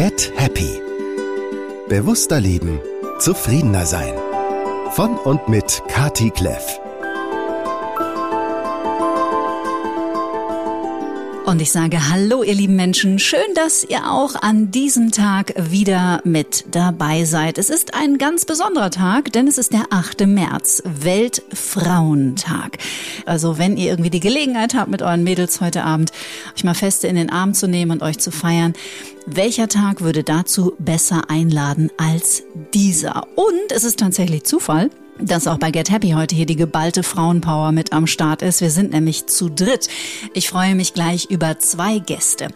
Get Happy. Bewusster leben, zufriedener sein. Von und mit Kati Kleff. Und ich sage Hallo, ihr lieben Menschen. Schön, dass ihr auch an diesem Tag wieder mit dabei seid. Es ist ein ganz besonderer Tag, denn es ist der 8. März, Weltfrauentag. Also wenn ihr irgendwie die Gelegenheit habt, mit euren Mädels heute Abend euch mal feste in den Arm zu nehmen und euch zu feiern, welcher Tag würde dazu besser einladen als dieser? Und es ist tatsächlich Zufall, dass auch bei Get Happy heute hier die geballte Frauenpower mit am Start ist. Wir sind nämlich zu dritt. Ich freue mich gleich über zwei Gäste.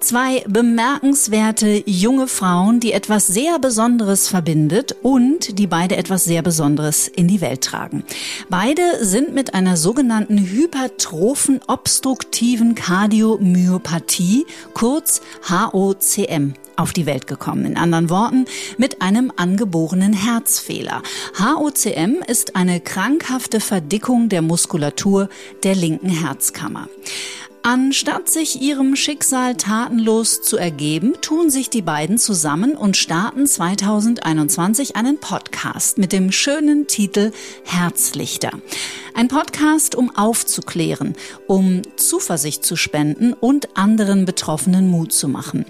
Zwei bemerkenswerte junge Frauen, die etwas sehr Besonderes verbindet und die beide etwas sehr Besonderes in die Welt tragen. Beide sind mit einer sogenannten hypertrophen obstruktiven Kardiomyopathie, kurz HOCM, auf die Welt gekommen. In anderen Worten, mit einem angeborenen Herzfehler. HOCM ist eine krankhafte Verdickung der Muskulatur der linken Herzkammer. Anstatt sich ihrem Schicksal tatenlos zu ergeben, tun sich die beiden zusammen und starten 2021 einen Podcast mit dem schönen Titel Herzlichter. Ein Podcast, um aufzuklären, um Zuversicht zu spenden und anderen Betroffenen Mut zu machen.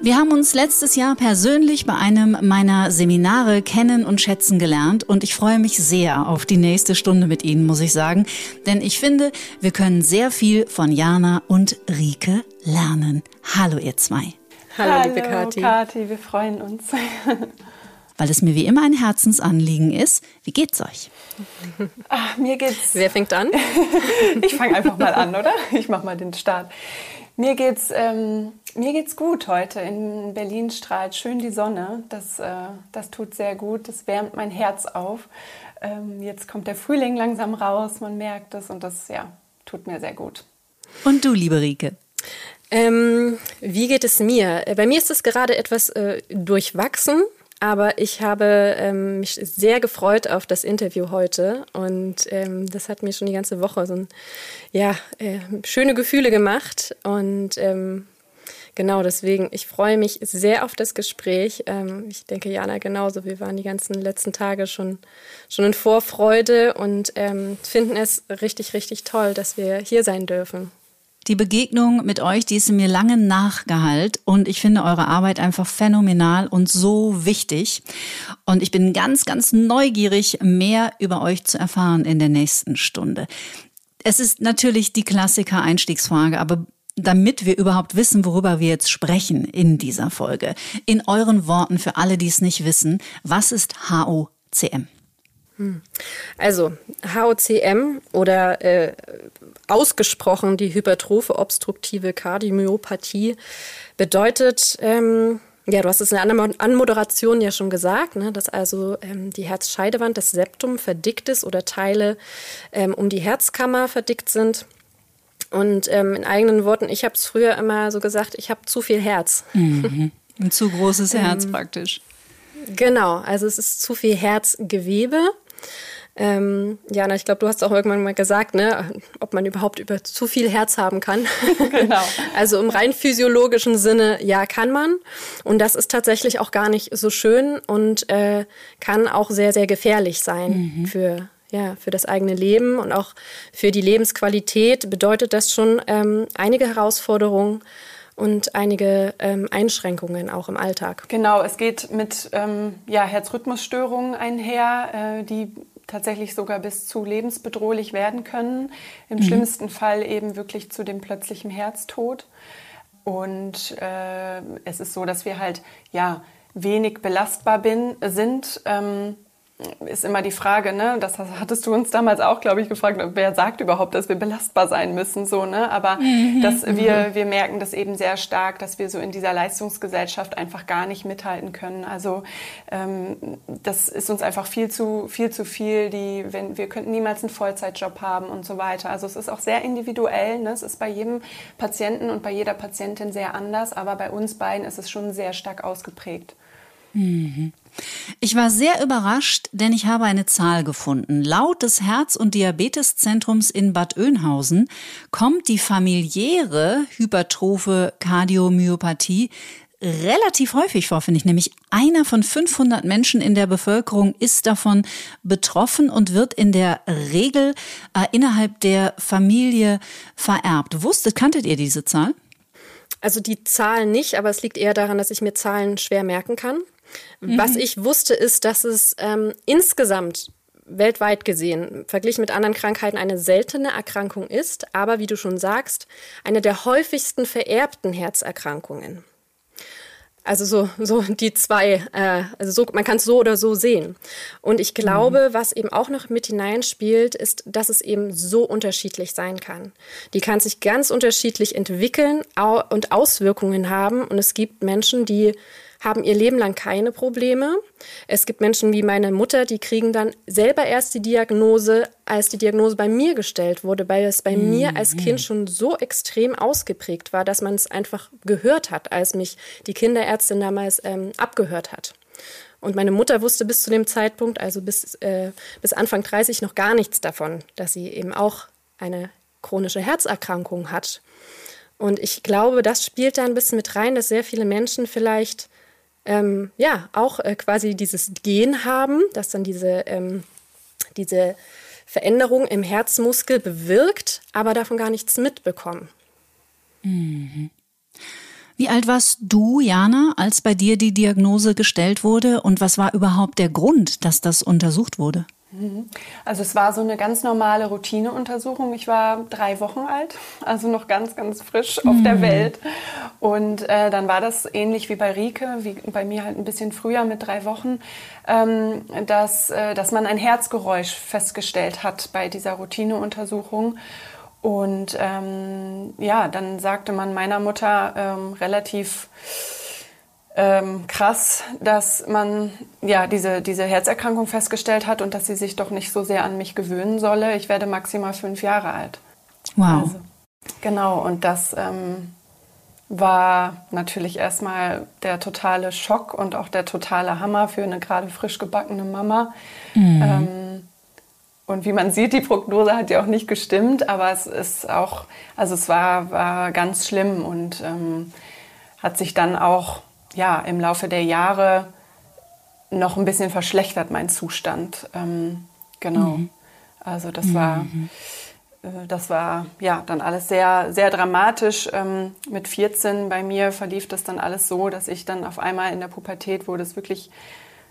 Wir haben uns letztes Jahr persönlich bei einem meiner Seminare kennen und schätzen gelernt und ich freue mich sehr auf die nächste Stunde mit Ihnen, muss ich sagen, denn ich finde, wir können sehr viel von Jana und Rike lernen. Hallo ihr zwei. Hallo, Hallo liebe Kathi. Kathi, wir freuen uns. Weil es mir wie immer ein Herzensanliegen ist. Wie geht's euch? Ach, mir geht's. Wer fängt an? ich fange einfach mal an, oder? Ich mache mal den Start. Mir geht's, ähm, mir geht's gut heute. In Berlin strahlt schön die Sonne. Das, äh, das tut sehr gut. Das wärmt mein Herz auf. Ähm, jetzt kommt der Frühling langsam raus. Man merkt es und das ja, tut mir sehr gut. Und du, liebe Rike? Ähm, wie geht es mir? Bei mir ist es gerade etwas äh, durchwachsen. Aber ich habe ähm, mich sehr gefreut auf das Interview heute und ähm, das hat mir schon die ganze Woche so ein, ja, äh, schöne Gefühle gemacht und ähm, genau deswegen, ich freue mich sehr auf das Gespräch. Ähm, ich denke, Jana genauso. Wir waren die ganzen letzten Tage schon, schon in Vorfreude und ähm, finden es richtig, richtig toll, dass wir hier sein dürfen. Die Begegnung mit euch, die ist mir lange nachgehalt und ich finde eure Arbeit einfach phänomenal und so wichtig. Und ich bin ganz, ganz neugierig, mehr über euch zu erfahren in der nächsten Stunde. Es ist natürlich die Klassiker-Einstiegsfrage, aber damit wir überhaupt wissen, worüber wir jetzt sprechen in dieser Folge, in euren Worten für alle, die es nicht wissen, was ist HOCM? Hm. Also HOCM oder äh, ausgesprochen die hypertrophe obstruktive Kardiomyopathie bedeutet, ähm, ja, du hast es in der Anmoderation ja schon gesagt, ne, dass also ähm, die Herzscheidewand, das Septum verdickt ist oder Teile ähm, um die Herzkammer verdickt sind. Und ähm, in eigenen Worten, ich habe es früher immer so gesagt, ich habe zu viel Herz. Mhm. Ein zu großes Herz ähm, praktisch. Genau, also es ist zu viel Herzgewebe. Ähm, Jana, ich glaube, du hast auch irgendwann mal gesagt, ne, ob man überhaupt über zu viel Herz haben kann. Genau. also im rein physiologischen Sinne, ja, kann man. Und das ist tatsächlich auch gar nicht so schön und äh, kann auch sehr, sehr gefährlich sein mhm. für ja, für das eigene Leben und auch für die Lebensqualität bedeutet das schon ähm, einige Herausforderungen und einige ähm, Einschränkungen auch im Alltag. Genau, es geht mit ähm, ja, Herzrhythmusstörungen einher, äh, die tatsächlich sogar bis zu lebensbedrohlich werden können. Im mhm. schlimmsten Fall eben wirklich zu dem plötzlichen Herztod. Und äh, es ist so, dass wir halt ja wenig belastbar bin, sind. Ähm, ist immer die Frage, ne? Das hattest du uns damals auch, glaube ich, gefragt, wer sagt überhaupt, dass wir belastbar sein müssen, so, ne? Aber mhm. dass wir, wir merken das eben sehr stark, dass wir so in dieser Leistungsgesellschaft einfach gar nicht mithalten können. Also ähm, das ist uns einfach viel zu, viel zu viel. Die, wenn, wir könnten niemals einen Vollzeitjob haben und so weiter. Also es ist auch sehr individuell. Ne? Es ist bei jedem Patienten und bei jeder Patientin sehr anders, aber bei uns beiden ist es schon sehr stark ausgeprägt. Mhm. Ich war sehr überrascht, denn ich habe eine Zahl gefunden. Laut des Herz- und Diabeteszentrums in Bad Oeynhausen kommt die familiäre hypertrophe Kardiomyopathie relativ häufig vor, finde ich. Nämlich einer von 500 Menschen in der Bevölkerung ist davon betroffen und wird in der Regel äh, innerhalb der Familie vererbt. Wusstet, kanntet ihr diese Zahl? Also die Zahlen nicht, aber es liegt eher daran, dass ich mir Zahlen schwer merken kann. Mhm. Was ich wusste, ist, dass es ähm, insgesamt weltweit gesehen, verglichen mit anderen Krankheiten, eine seltene Erkrankung ist, aber wie du schon sagst, eine der häufigsten vererbten Herzerkrankungen. Also so, so die zwei, äh, also so, man kann es so oder so sehen. Und ich glaube, mhm. was eben auch noch mit hineinspielt, ist, dass es eben so unterschiedlich sein kann. Die kann sich ganz unterschiedlich entwickeln und Auswirkungen haben. Und es gibt Menschen, die haben ihr Leben lang keine Probleme. Es gibt Menschen wie meine Mutter, die kriegen dann selber erst die Diagnose, als die Diagnose bei mir gestellt wurde, weil es bei mhm. mir als Kind schon so extrem ausgeprägt war, dass man es einfach gehört hat, als mich die Kinderärztin damals ähm, abgehört hat. Und meine Mutter wusste bis zu dem Zeitpunkt, also bis, äh, bis Anfang 30, noch gar nichts davon, dass sie eben auch eine chronische Herzerkrankung hat. Und ich glaube, das spielt da ein bisschen mit rein, dass sehr viele Menschen vielleicht ähm, ja auch äh, quasi dieses Gen haben, das dann diese, ähm, diese Veränderung im Herzmuskel bewirkt, aber davon gar nichts mitbekommen. Mhm. Wie alt warst du, Jana, als bei dir die Diagnose gestellt wurde und was war überhaupt der Grund, dass das untersucht wurde? Mhm. Also es war so eine ganz normale Routineuntersuchung. Ich war drei Wochen alt, also noch ganz, ganz frisch auf der mhm. Welt. Und äh, dann war das ähnlich wie bei Rike, wie bei mir halt ein bisschen früher mit drei Wochen, ähm, dass, äh, dass man ein Herzgeräusch festgestellt hat bei dieser Routineuntersuchung. Und ähm, ja, dann sagte man meiner Mutter ähm, relativ ähm, krass, dass man ja diese, diese Herzerkrankung festgestellt hat und dass sie sich doch nicht so sehr an mich gewöhnen solle. Ich werde maximal fünf Jahre alt. Wow. Also, genau, und das ähm, war natürlich erstmal der totale Schock und auch der totale Hammer für eine gerade frisch gebackene Mama. Mhm. Ähm, und wie man sieht, die Prognose hat ja auch nicht gestimmt, aber es ist auch, also es war, war ganz schlimm und ähm, hat sich dann auch ja, im Laufe der Jahre noch ein bisschen verschlechtert, mein Zustand. Ähm, genau. Mhm. Also das mhm. war, äh, das war ja dann alles sehr, sehr dramatisch. Ähm, mit 14 bei mir verlief das dann alles so, dass ich dann auf einmal in der Pubertät wurde es wirklich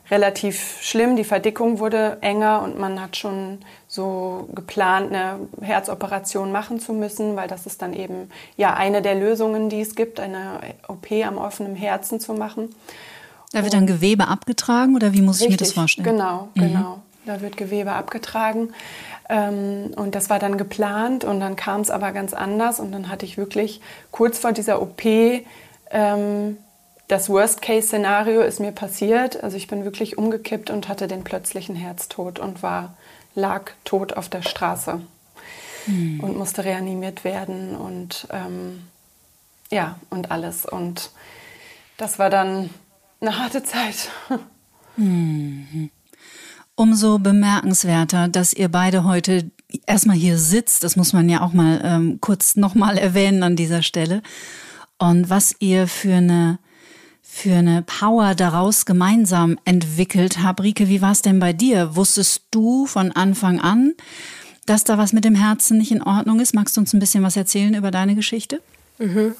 relativ schlimm. Die Verdickung wurde enger und man hat schon so geplant, eine Herzoperation machen zu müssen, weil das ist dann eben ja eine der Lösungen, die es gibt, eine OP am offenen Herzen zu machen. Da wird dann Gewebe abgetragen oder wie muss ich Richtig, mir das vorstellen? Genau, mhm. genau. Da wird Gewebe abgetragen. Ähm, und das war dann geplant und dann kam es aber ganz anders und dann hatte ich wirklich kurz vor dieser OP ähm, das Worst-Case-Szenario ist mir passiert. Also ich bin wirklich umgekippt und hatte den plötzlichen Herztod und war, lag tot auf der Straße hm. und musste reanimiert werden und ähm, ja, und alles. Und das war dann eine harte Zeit. Hm. Umso bemerkenswerter, dass ihr beide heute erstmal hier sitzt. Das muss man ja auch mal ähm, kurz nochmal erwähnen an dieser Stelle. Und was ihr für eine für eine Power daraus gemeinsam entwickelt habt. Rike, wie war es denn bei dir? Wusstest du von Anfang an, dass da was mit dem Herzen nicht in Ordnung ist? Magst du uns ein bisschen was erzählen über deine Geschichte? Mhm.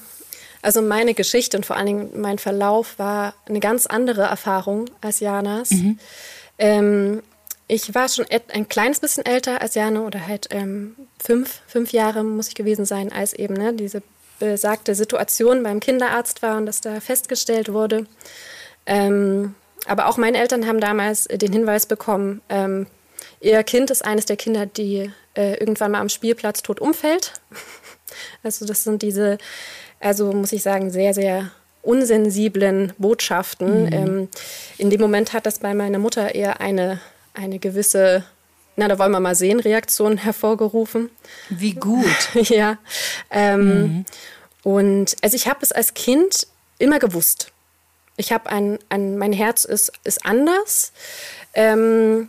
Also meine Geschichte und vor allen Dingen mein Verlauf war eine ganz andere Erfahrung als Janas. Mhm. Ähm, ich war schon ein kleines bisschen älter als Jana oder halt ähm, fünf, fünf Jahre muss ich gewesen sein, als eben ne, diese besagte Situation beim Kinderarzt war und das da festgestellt wurde. Ähm, aber auch meine Eltern haben damals den Hinweis bekommen, ähm, ihr Kind ist eines der Kinder, die äh, irgendwann mal am Spielplatz tot umfällt. Also das sind diese, also muss ich sagen, sehr, sehr unsensiblen Botschaften. Mhm. Ähm, in dem Moment hat das bei meiner Mutter eher eine, eine gewisse na, da wollen wir mal sehen, Reaktionen hervorgerufen. Wie gut. ja. Ähm, mhm. Und also ich habe es als Kind immer gewusst. Ich habe ein, ein, mein Herz ist, ist anders. Ähm,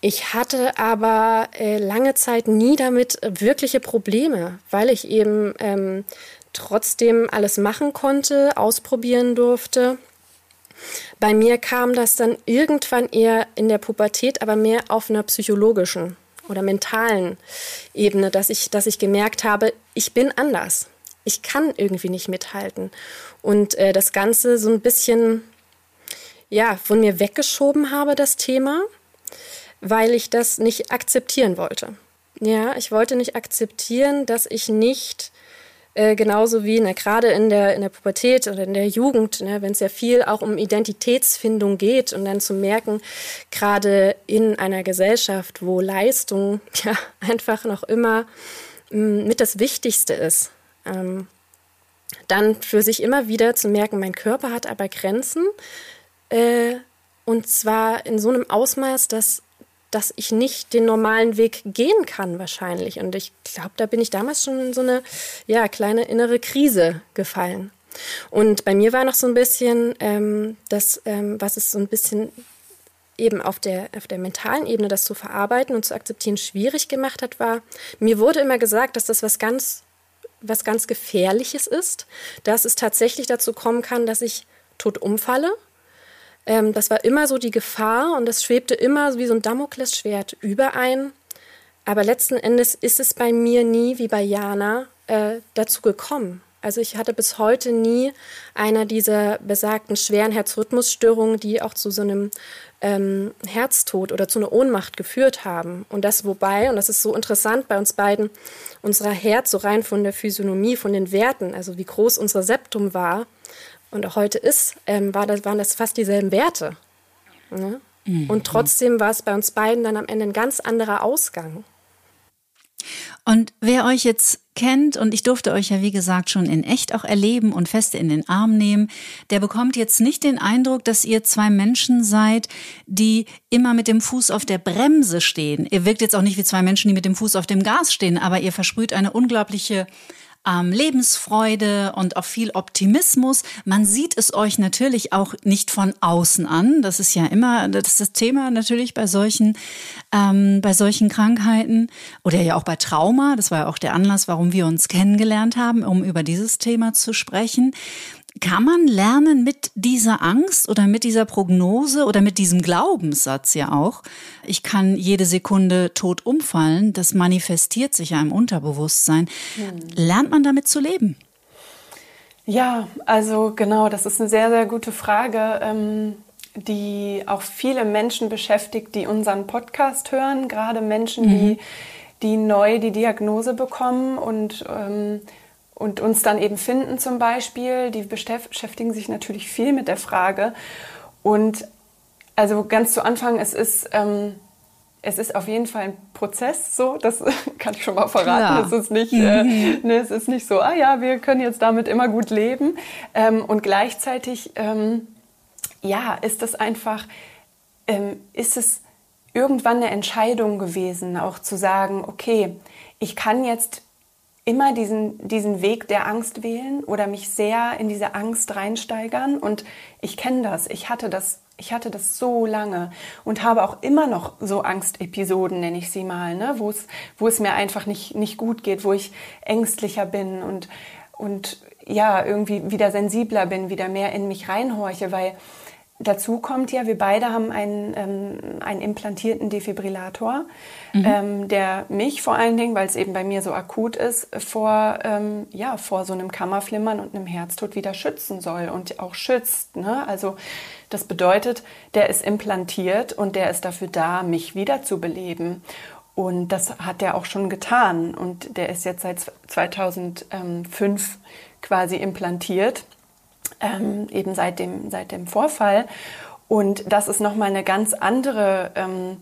ich hatte aber äh, lange Zeit nie damit wirkliche Probleme, weil ich eben ähm, trotzdem alles machen konnte, ausprobieren durfte. Bei mir kam das dann irgendwann eher in der Pubertät, aber mehr auf einer psychologischen oder mentalen Ebene, dass ich, dass ich gemerkt habe, ich bin anders. Ich kann irgendwie nicht mithalten. Und äh, das Ganze so ein bisschen, ja, von mir weggeschoben habe, das Thema, weil ich das nicht akzeptieren wollte. Ja, ich wollte nicht akzeptieren, dass ich nicht äh, genauso wie ne, gerade in der, in der Pubertät oder in der Jugend, ne, wenn es ja viel auch um Identitätsfindung geht und dann zu merken, gerade in einer Gesellschaft, wo Leistung ja einfach noch immer mm, mit das Wichtigste ist, ähm, dann für sich immer wieder zu merken, mein Körper hat aber Grenzen. Äh, und zwar in so einem Ausmaß, dass dass ich nicht den normalen Weg gehen kann wahrscheinlich. Und ich glaube, da bin ich damals schon in so eine ja, kleine innere Krise gefallen. Und bei mir war noch so ein bisschen ähm, das, ähm, was es so ein bisschen eben auf der, auf der mentalen Ebene das zu verarbeiten und zu akzeptieren schwierig gemacht hat, war, mir wurde immer gesagt, dass das was ganz, was ganz Gefährliches ist, dass es tatsächlich dazu kommen kann, dass ich tot umfalle, ähm, das war immer so die Gefahr und das schwebte immer wie so ein Damoklesschwert über ein. Aber letzten Endes ist es bei mir nie wie bei Jana äh, dazu gekommen. Also ich hatte bis heute nie einer dieser besagten schweren Herzrhythmusstörungen, die auch zu so einem ähm, Herztod oder zu einer Ohnmacht geführt haben. Und das wobei, und das ist so interessant bei uns beiden, unser Herz so rein von der Physiognomie, von den Werten, also wie groß unser Septum war, und auch heute ist, ähm, war das, waren das fast dieselben Werte. Ne? Mhm. Und trotzdem war es bei uns beiden dann am Ende ein ganz anderer Ausgang. Und wer euch jetzt kennt, und ich durfte euch ja wie gesagt schon in echt auch erleben und feste in den Arm nehmen, der bekommt jetzt nicht den Eindruck, dass ihr zwei Menschen seid, die immer mit dem Fuß auf der Bremse stehen. Ihr wirkt jetzt auch nicht wie zwei Menschen, die mit dem Fuß auf dem Gas stehen, aber ihr versprüht eine unglaubliche ähm, Lebensfreude und auch viel Optimismus. Man sieht es euch natürlich auch nicht von außen an. Das ist ja immer das, ist das Thema natürlich bei solchen, ähm, bei solchen Krankheiten oder ja auch bei Trauma. Das war ja auch der Anlass, warum wir uns kennengelernt haben, um über dieses Thema zu sprechen. Kann man lernen mit dieser Angst oder mit dieser Prognose oder mit diesem Glaubenssatz ja auch, ich kann jede Sekunde tot umfallen, das manifestiert sich ja im Unterbewusstsein. Hm. Lernt man damit zu leben? Ja, also genau, das ist eine sehr, sehr gute Frage, ähm, die auch viele Menschen beschäftigt, die unseren Podcast hören, gerade Menschen, mhm. die, die neu die Diagnose bekommen und ähm, und uns dann eben finden zum Beispiel, die beschäftigen sich natürlich viel mit der Frage. Und also ganz zu Anfang, es ist, ähm, es ist auf jeden Fall ein Prozess, so, das kann ich schon mal verraten. Es ist, nicht, äh, mhm. ne, es ist nicht so, ah ja, wir können jetzt damit immer gut leben. Ähm, und gleichzeitig, ähm, ja, ist es einfach, ähm, ist es irgendwann eine Entscheidung gewesen, auch zu sagen, okay, ich kann jetzt immer diesen, diesen Weg der Angst wählen oder mich sehr in diese Angst reinsteigern. Und ich kenne das. Ich hatte das, ich hatte das so lange und habe auch immer noch so Angstepisoden, nenne ich sie mal, ne? wo, es, wo es mir einfach nicht, nicht gut geht, wo ich ängstlicher bin und, und ja, irgendwie wieder sensibler bin, wieder mehr in mich reinhorche, weil Dazu kommt ja, wir beide haben einen, ähm, einen implantierten Defibrillator, mhm. ähm, der mich vor allen Dingen, weil es eben bei mir so akut ist, vor, ähm, ja, vor so einem Kammerflimmern und einem Herztod wieder schützen soll und auch schützt. Ne? Also das bedeutet, der ist implantiert und der ist dafür da, mich wieder zu beleben. Und das hat er auch schon getan. Und der ist jetzt seit 2005 quasi implantiert ähm, eben seit dem, seit dem Vorfall. Und das ist nochmal eine ganz andere, ähm,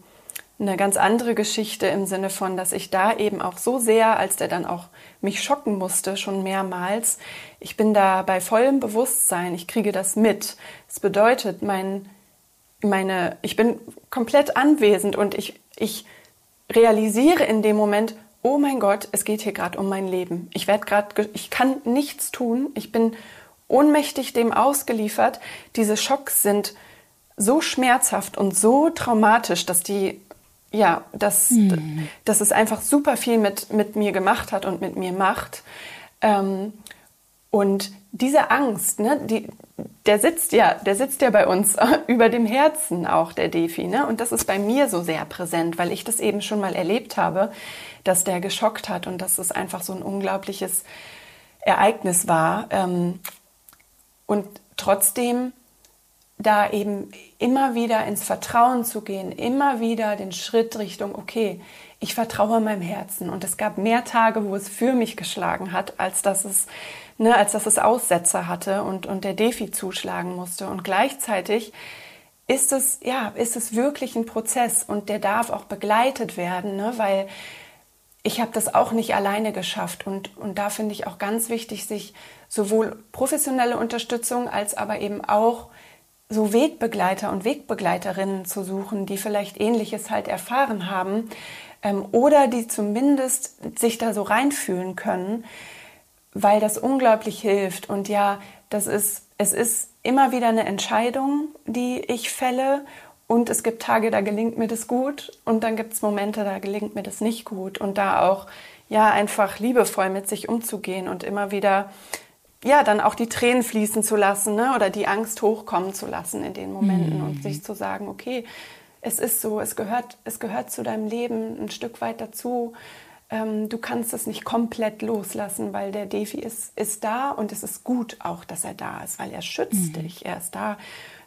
eine ganz andere Geschichte im Sinne von, dass ich da eben auch so sehr, als der dann auch mich schocken musste, schon mehrmals, ich bin da bei vollem Bewusstsein, ich kriege das mit. Das bedeutet, mein, meine, ich bin komplett anwesend und ich, ich realisiere in dem Moment, oh mein Gott, es geht hier gerade um mein Leben. Ich werde gerade, ich kann nichts tun. Ich bin ohnmächtig dem ausgeliefert. Diese Schocks sind so schmerzhaft und so traumatisch, dass die, ja, dass, hm. dass es einfach super viel mit, mit mir gemacht hat und mit mir macht. Ähm, Und diese Angst, ne, die, der sitzt ja, der sitzt ja bei uns über dem Herzen auch, der Defi. Ne? Und das ist bei mir so sehr präsent, weil ich das eben schon mal erlebt habe, dass der geschockt hat und dass es einfach so ein unglaubliches Ereignis war. Ähm, und trotzdem da eben immer wieder ins Vertrauen zu gehen, immer wieder den Schritt Richtung, okay, ich vertraue meinem Herzen. Und es gab mehr Tage, wo es für mich geschlagen hat, als dass es, ne, als dass es Aussetzer hatte und, und der Defi zuschlagen musste. Und gleichzeitig ist es, ja, ist es wirklich ein Prozess und der darf auch begleitet werden, ne, weil ich habe das auch nicht alleine geschafft. Und, und da finde ich auch ganz wichtig, sich sowohl professionelle Unterstützung als aber eben auch so Wegbegleiter und Wegbegleiterinnen zu suchen, die vielleicht ähnliches halt erfahren haben ähm, oder die zumindest sich da so reinfühlen können, weil das unglaublich hilft. Und ja, das ist, es ist immer wieder eine Entscheidung, die ich fälle. Und es gibt Tage, da gelingt mir das gut. Und dann gibt es Momente, da gelingt mir das nicht gut. Und da auch, ja, einfach liebevoll mit sich umzugehen und immer wieder ja, dann auch die Tränen fließen zu lassen ne? oder die Angst hochkommen zu lassen in den Momenten mhm. und sich zu sagen, okay, es ist so, es gehört, es gehört zu deinem Leben ein Stück weit dazu. Ähm, du kannst es nicht komplett loslassen, weil der Defi ist, ist da und es ist gut auch, dass er da ist, weil er schützt mhm. dich. Er ist da,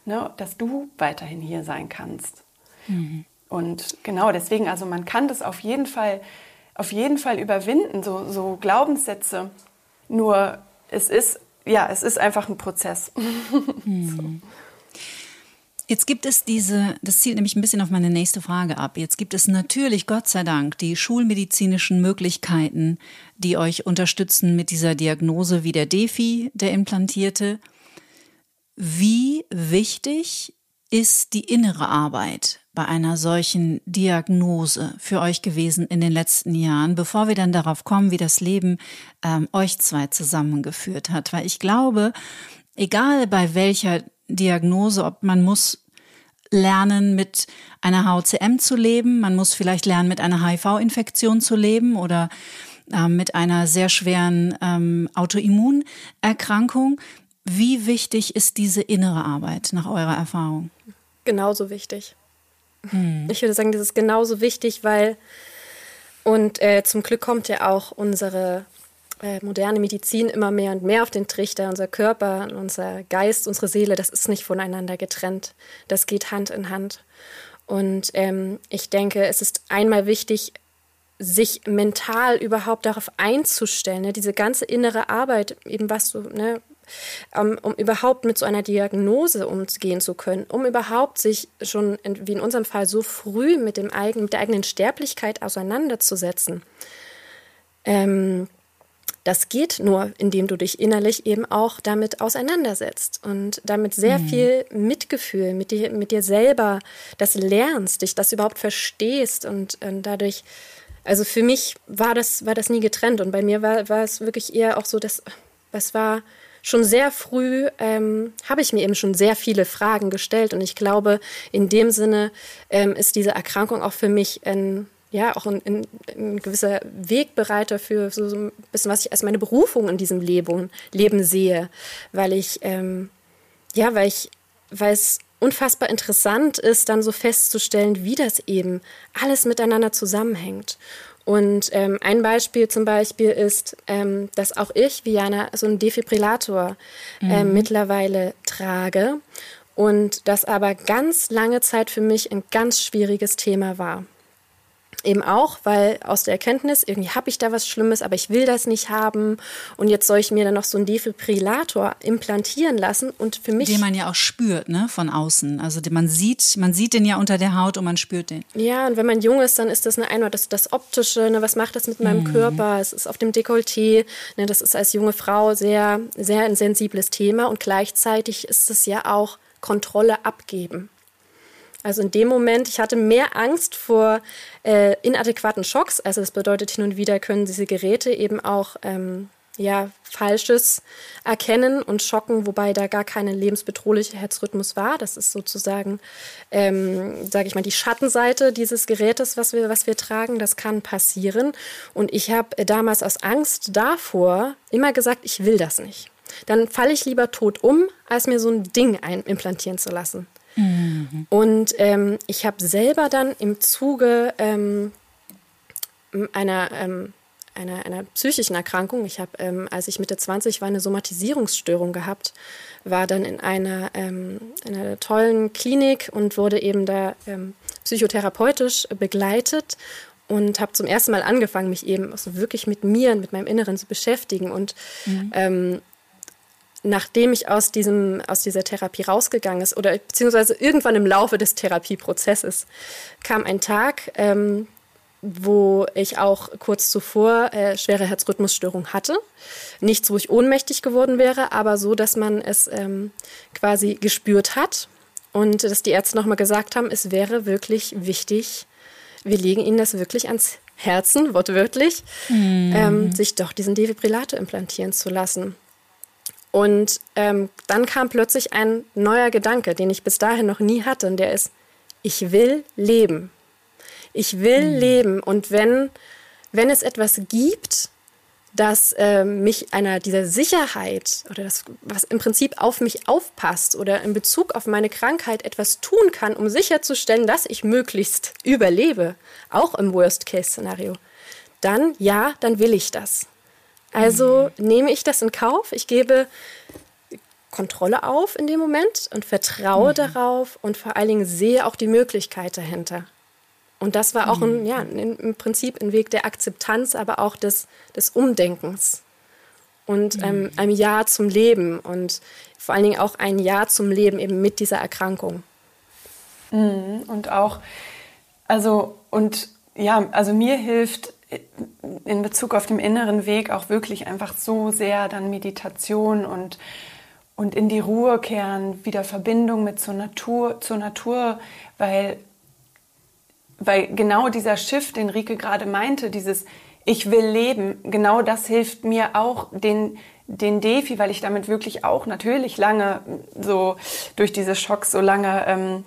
ne, dass du weiterhin hier sein kannst. Mhm. Und genau deswegen, also man kann das auf jeden Fall, auf jeden Fall überwinden, so, so Glaubenssätze. Nur es ist, ja, es ist einfach ein Prozess. Hm. Jetzt gibt es diese, das zielt nämlich ein bisschen auf meine nächste Frage ab. Jetzt gibt es natürlich, Gott sei Dank, die schulmedizinischen Möglichkeiten, die euch unterstützen mit dieser Diagnose wie der Defi, der implantierte. Wie wichtig ist die innere Arbeit bei einer solchen Diagnose für euch gewesen in den letzten Jahren, bevor wir dann darauf kommen, wie das Leben ähm, euch zwei zusammengeführt hat? Weil ich glaube, egal bei welcher Diagnose, ob man muss lernen, mit einer HCM zu leben, man muss vielleicht lernen, mit einer HIV-Infektion zu leben oder äh, mit einer sehr schweren ähm, Autoimmunerkrankung. Wie wichtig ist diese innere Arbeit nach eurer Erfahrung? Genauso wichtig. Hm. Ich würde sagen, das ist genauso wichtig, weil und äh, zum Glück kommt ja auch unsere äh, moderne Medizin immer mehr und mehr auf den Trichter. Unser Körper, unser Geist, unsere Seele, das ist nicht voneinander getrennt. Das geht Hand in Hand. Und ähm, ich denke, es ist einmal wichtig, sich mental überhaupt darauf einzustellen, ne? diese ganze innere Arbeit, eben was du, ne, um, um überhaupt mit so einer Diagnose umgehen zu können, um überhaupt sich schon, in, wie in unserem Fall, so früh mit, dem eigenen, mit der eigenen Sterblichkeit auseinanderzusetzen. Ähm, das geht nur, indem du dich innerlich eben auch damit auseinandersetzt und damit sehr mhm. viel Mitgefühl mit dir, mit dir selber das lernst, dich das überhaupt verstehst und, und dadurch also für mich war das, war das nie getrennt und bei mir war, war es wirklich eher auch so, dass es war schon sehr früh, ähm, habe ich mir eben schon sehr viele Fragen gestellt und ich glaube, in dem Sinne ähm, ist diese Erkrankung auch für mich ein, ja, auch ein, ein, ein gewisser Wegbereiter für so, so, ein bisschen, was ich als meine Berufung in diesem Leben, Leben sehe, weil ich, ähm, ja, weil ich, weil es unfassbar interessant ist, dann so festzustellen, wie das eben alles miteinander zusammenhängt. Und ähm, ein Beispiel zum Beispiel ist, ähm, dass auch ich, Viana, so einen Defibrillator ähm, mhm. mittlerweile trage und das aber ganz lange Zeit für mich ein ganz schwieriges Thema war. Eben auch, weil aus der Erkenntnis, irgendwie habe ich da was Schlimmes, aber ich will das nicht haben. Und jetzt soll ich mir dann noch so einen Defibrillator implantieren lassen. Und für mich. Den man ja auch spürt, ne, von außen. Also man sieht, man sieht den ja unter der Haut und man spürt den. Ja, und wenn man jung ist, dann ist das eine Einmal das, das Optische, ne, was macht das mit meinem mhm. Körper? Es ist auf dem Dekolleté. Ne, das ist als junge Frau sehr, sehr ein sensibles Thema. Und gleichzeitig ist es ja auch Kontrolle abgeben. Also in dem Moment, ich hatte mehr Angst vor äh, inadäquaten Schocks. Also das bedeutet, hin und wieder können diese Geräte eben auch ähm, ja, Falsches erkennen und schocken, wobei da gar keine lebensbedrohliche Herzrhythmus war. Das ist sozusagen, ähm, sage ich mal, die Schattenseite dieses Gerätes, was wir, was wir tragen. Das kann passieren. Und ich habe damals aus Angst davor immer gesagt, ich will das nicht. dann falle ich lieber tot um, als mir so ein Ding implantieren zu lassen. Mhm. Und ähm, ich habe selber dann im Zuge ähm, einer, ähm, einer, einer psychischen Erkrankung, ich habe, ähm, als ich Mitte 20 war, eine Somatisierungsstörung gehabt, war dann in einer, ähm, einer tollen Klinik und wurde eben da ähm, psychotherapeutisch begleitet und habe zum ersten Mal angefangen, mich eben so wirklich mit mir und mit meinem Inneren zu beschäftigen. Und mhm. ähm, nachdem ich aus, diesem, aus dieser Therapie rausgegangen ist, oder beziehungsweise irgendwann im Laufe des Therapieprozesses, kam ein Tag, ähm, wo ich auch kurz zuvor äh, schwere Herzrhythmusstörung hatte. Nichts, wo ich ohnmächtig geworden wäre, aber so, dass man es ähm, quasi gespürt hat und dass die Ärzte nochmal gesagt haben, es wäre wirklich wichtig, wir legen ihnen das wirklich ans Herzen, wortwörtlich, mhm. ähm, sich doch diesen Defibrillator implantieren zu lassen. Und ähm, dann kam plötzlich ein neuer Gedanke, den ich bis dahin noch nie hatte, und der ist, ich will leben. Ich will mhm. leben. Und wenn, wenn es etwas gibt, dass äh, mich einer dieser Sicherheit oder das, was im Prinzip auf mich aufpasst oder in Bezug auf meine Krankheit etwas tun kann, um sicherzustellen, dass ich möglichst überlebe, auch im Worst-Case-Szenario, dann ja, dann will ich das. Also mhm. nehme ich das in Kauf, ich gebe Kontrolle auf in dem Moment und vertraue mhm. darauf und vor allen Dingen sehe auch die Möglichkeit dahinter. Und das war auch ein, mhm. ja, im Prinzip ein Weg der Akzeptanz, aber auch des, des Umdenkens und mhm. ähm, einem Ja zum Leben und vor allen Dingen auch ein Ja zum Leben eben mit dieser Erkrankung. Mhm. Und auch, also, und ja, also mir hilft in Bezug auf den inneren Weg auch wirklich einfach so sehr dann Meditation und, und in die Ruhe kehren, wieder Verbindung mit zur Natur, zur Natur, weil weil genau dieser Shift, den Rike gerade meinte, dieses Ich will leben, genau das hilft mir auch, den, den Defi, weil ich damit wirklich auch natürlich lange so durch diese Schocks so lange ähm,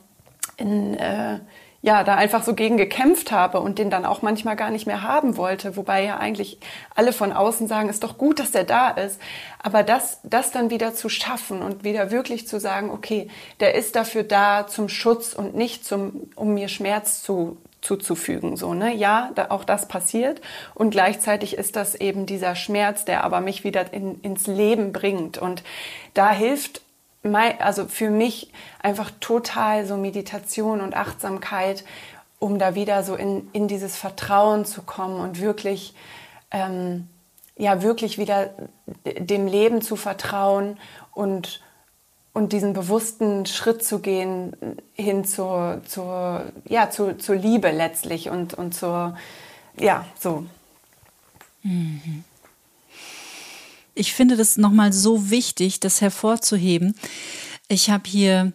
in, äh, ja, da einfach so gegen gekämpft habe und den dann auch manchmal gar nicht mehr haben wollte, wobei ja eigentlich alle von außen sagen, ist doch gut, dass der da ist. Aber das, das dann wieder zu schaffen und wieder wirklich zu sagen, okay, der ist dafür da zum Schutz und nicht zum, um mir Schmerz zu, zuzufügen. So, ne? Ja, da, auch das passiert. Und gleichzeitig ist das eben dieser Schmerz, der aber mich wieder in, ins Leben bringt. Und da hilft mein, also für mich einfach total so Meditation und Achtsamkeit, um da wieder so in, in dieses Vertrauen zu kommen und wirklich, ähm, ja, wirklich wieder dem Leben zu vertrauen und, und diesen bewussten Schritt zu gehen hin zur, zur, ja, zur, zur Liebe letztlich und, und zur, ja, so. Mhm. Ich finde das nochmal so wichtig, das hervorzuheben. Ich habe hier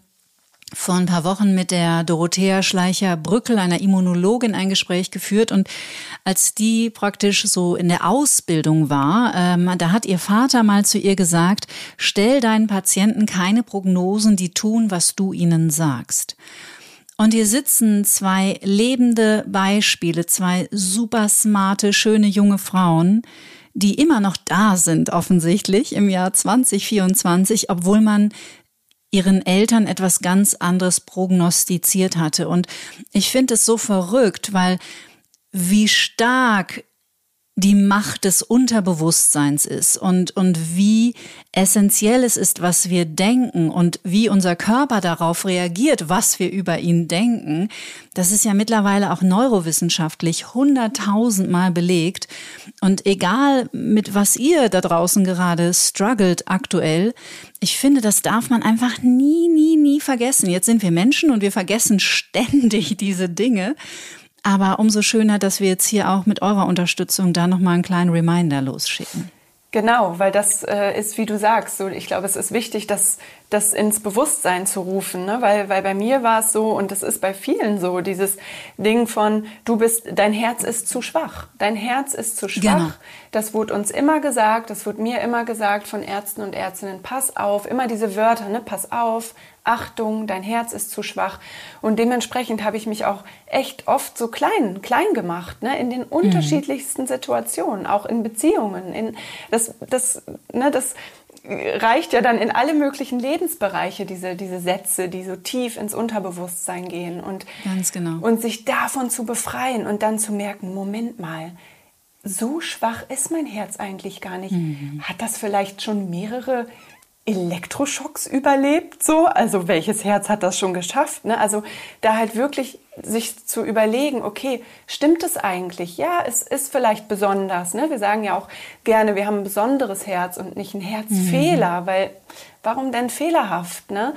vor ein paar Wochen mit der Dorothea Schleicher-Brückel, einer Immunologin, ein Gespräch geführt. Und als die praktisch so in der Ausbildung war, ähm, da hat ihr Vater mal zu ihr gesagt, stell deinen Patienten keine Prognosen, die tun, was du ihnen sagst. Und hier sitzen zwei lebende Beispiele, zwei super smarte, schöne junge Frauen, die immer noch da sind, offensichtlich im Jahr 2024, obwohl man ihren Eltern etwas ganz anderes prognostiziert hatte. Und ich finde es so verrückt, weil wie stark die Macht des Unterbewusstseins ist und, und wie essentiell es ist, was wir denken und wie unser Körper darauf reagiert, was wir über ihn denken, das ist ja mittlerweile auch neurowissenschaftlich hunderttausendmal belegt. Und egal, mit was ihr da draußen gerade struggelt aktuell, ich finde, das darf man einfach nie, nie, nie vergessen. Jetzt sind wir Menschen und wir vergessen ständig diese Dinge. Aber umso schöner, dass wir jetzt hier auch mit eurer Unterstützung da nochmal einen kleinen Reminder losschicken. Genau, weil das äh, ist, wie du sagst, so, ich glaube, es ist wichtig, das, das ins Bewusstsein zu rufen, ne? weil, weil bei mir war es so und es ist bei vielen so, dieses Ding von, du bist, dein Herz ist zu schwach, dein Herz ist zu schwach. Genau. Das wurde uns immer gesagt, das wurde mir immer gesagt von Ärzten und Ärztinnen, pass auf, immer diese Wörter, ne? pass auf, Achtung, dein Herz ist zu schwach. Und dementsprechend habe ich mich auch echt oft so klein, klein gemacht, ne, in den mhm. unterschiedlichsten Situationen, auch in Beziehungen. In das, das, ne, das reicht ja dann in alle möglichen Lebensbereiche, diese, diese Sätze, die so tief ins Unterbewusstsein gehen und, Ganz genau. und sich davon zu befreien und dann zu merken, Moment mal, so schwach ist mein Herz eigentlich gar nicht. Mhm. Hat das vielleicht schon mehrere Elektroschocks überlebt? So, also welches Herz hat das schon geschafft? Ne? Also da halt wirklich sich zu überlegen, okay, stimmt es eigentlich? Ja, es ist vielleicht besonders. Ne? Wir sagen ja auch gerne, wir haben ein besonderes Herz und nicht ein Herzfehler, mhm. weil warum denn fehlerhaft? Ne?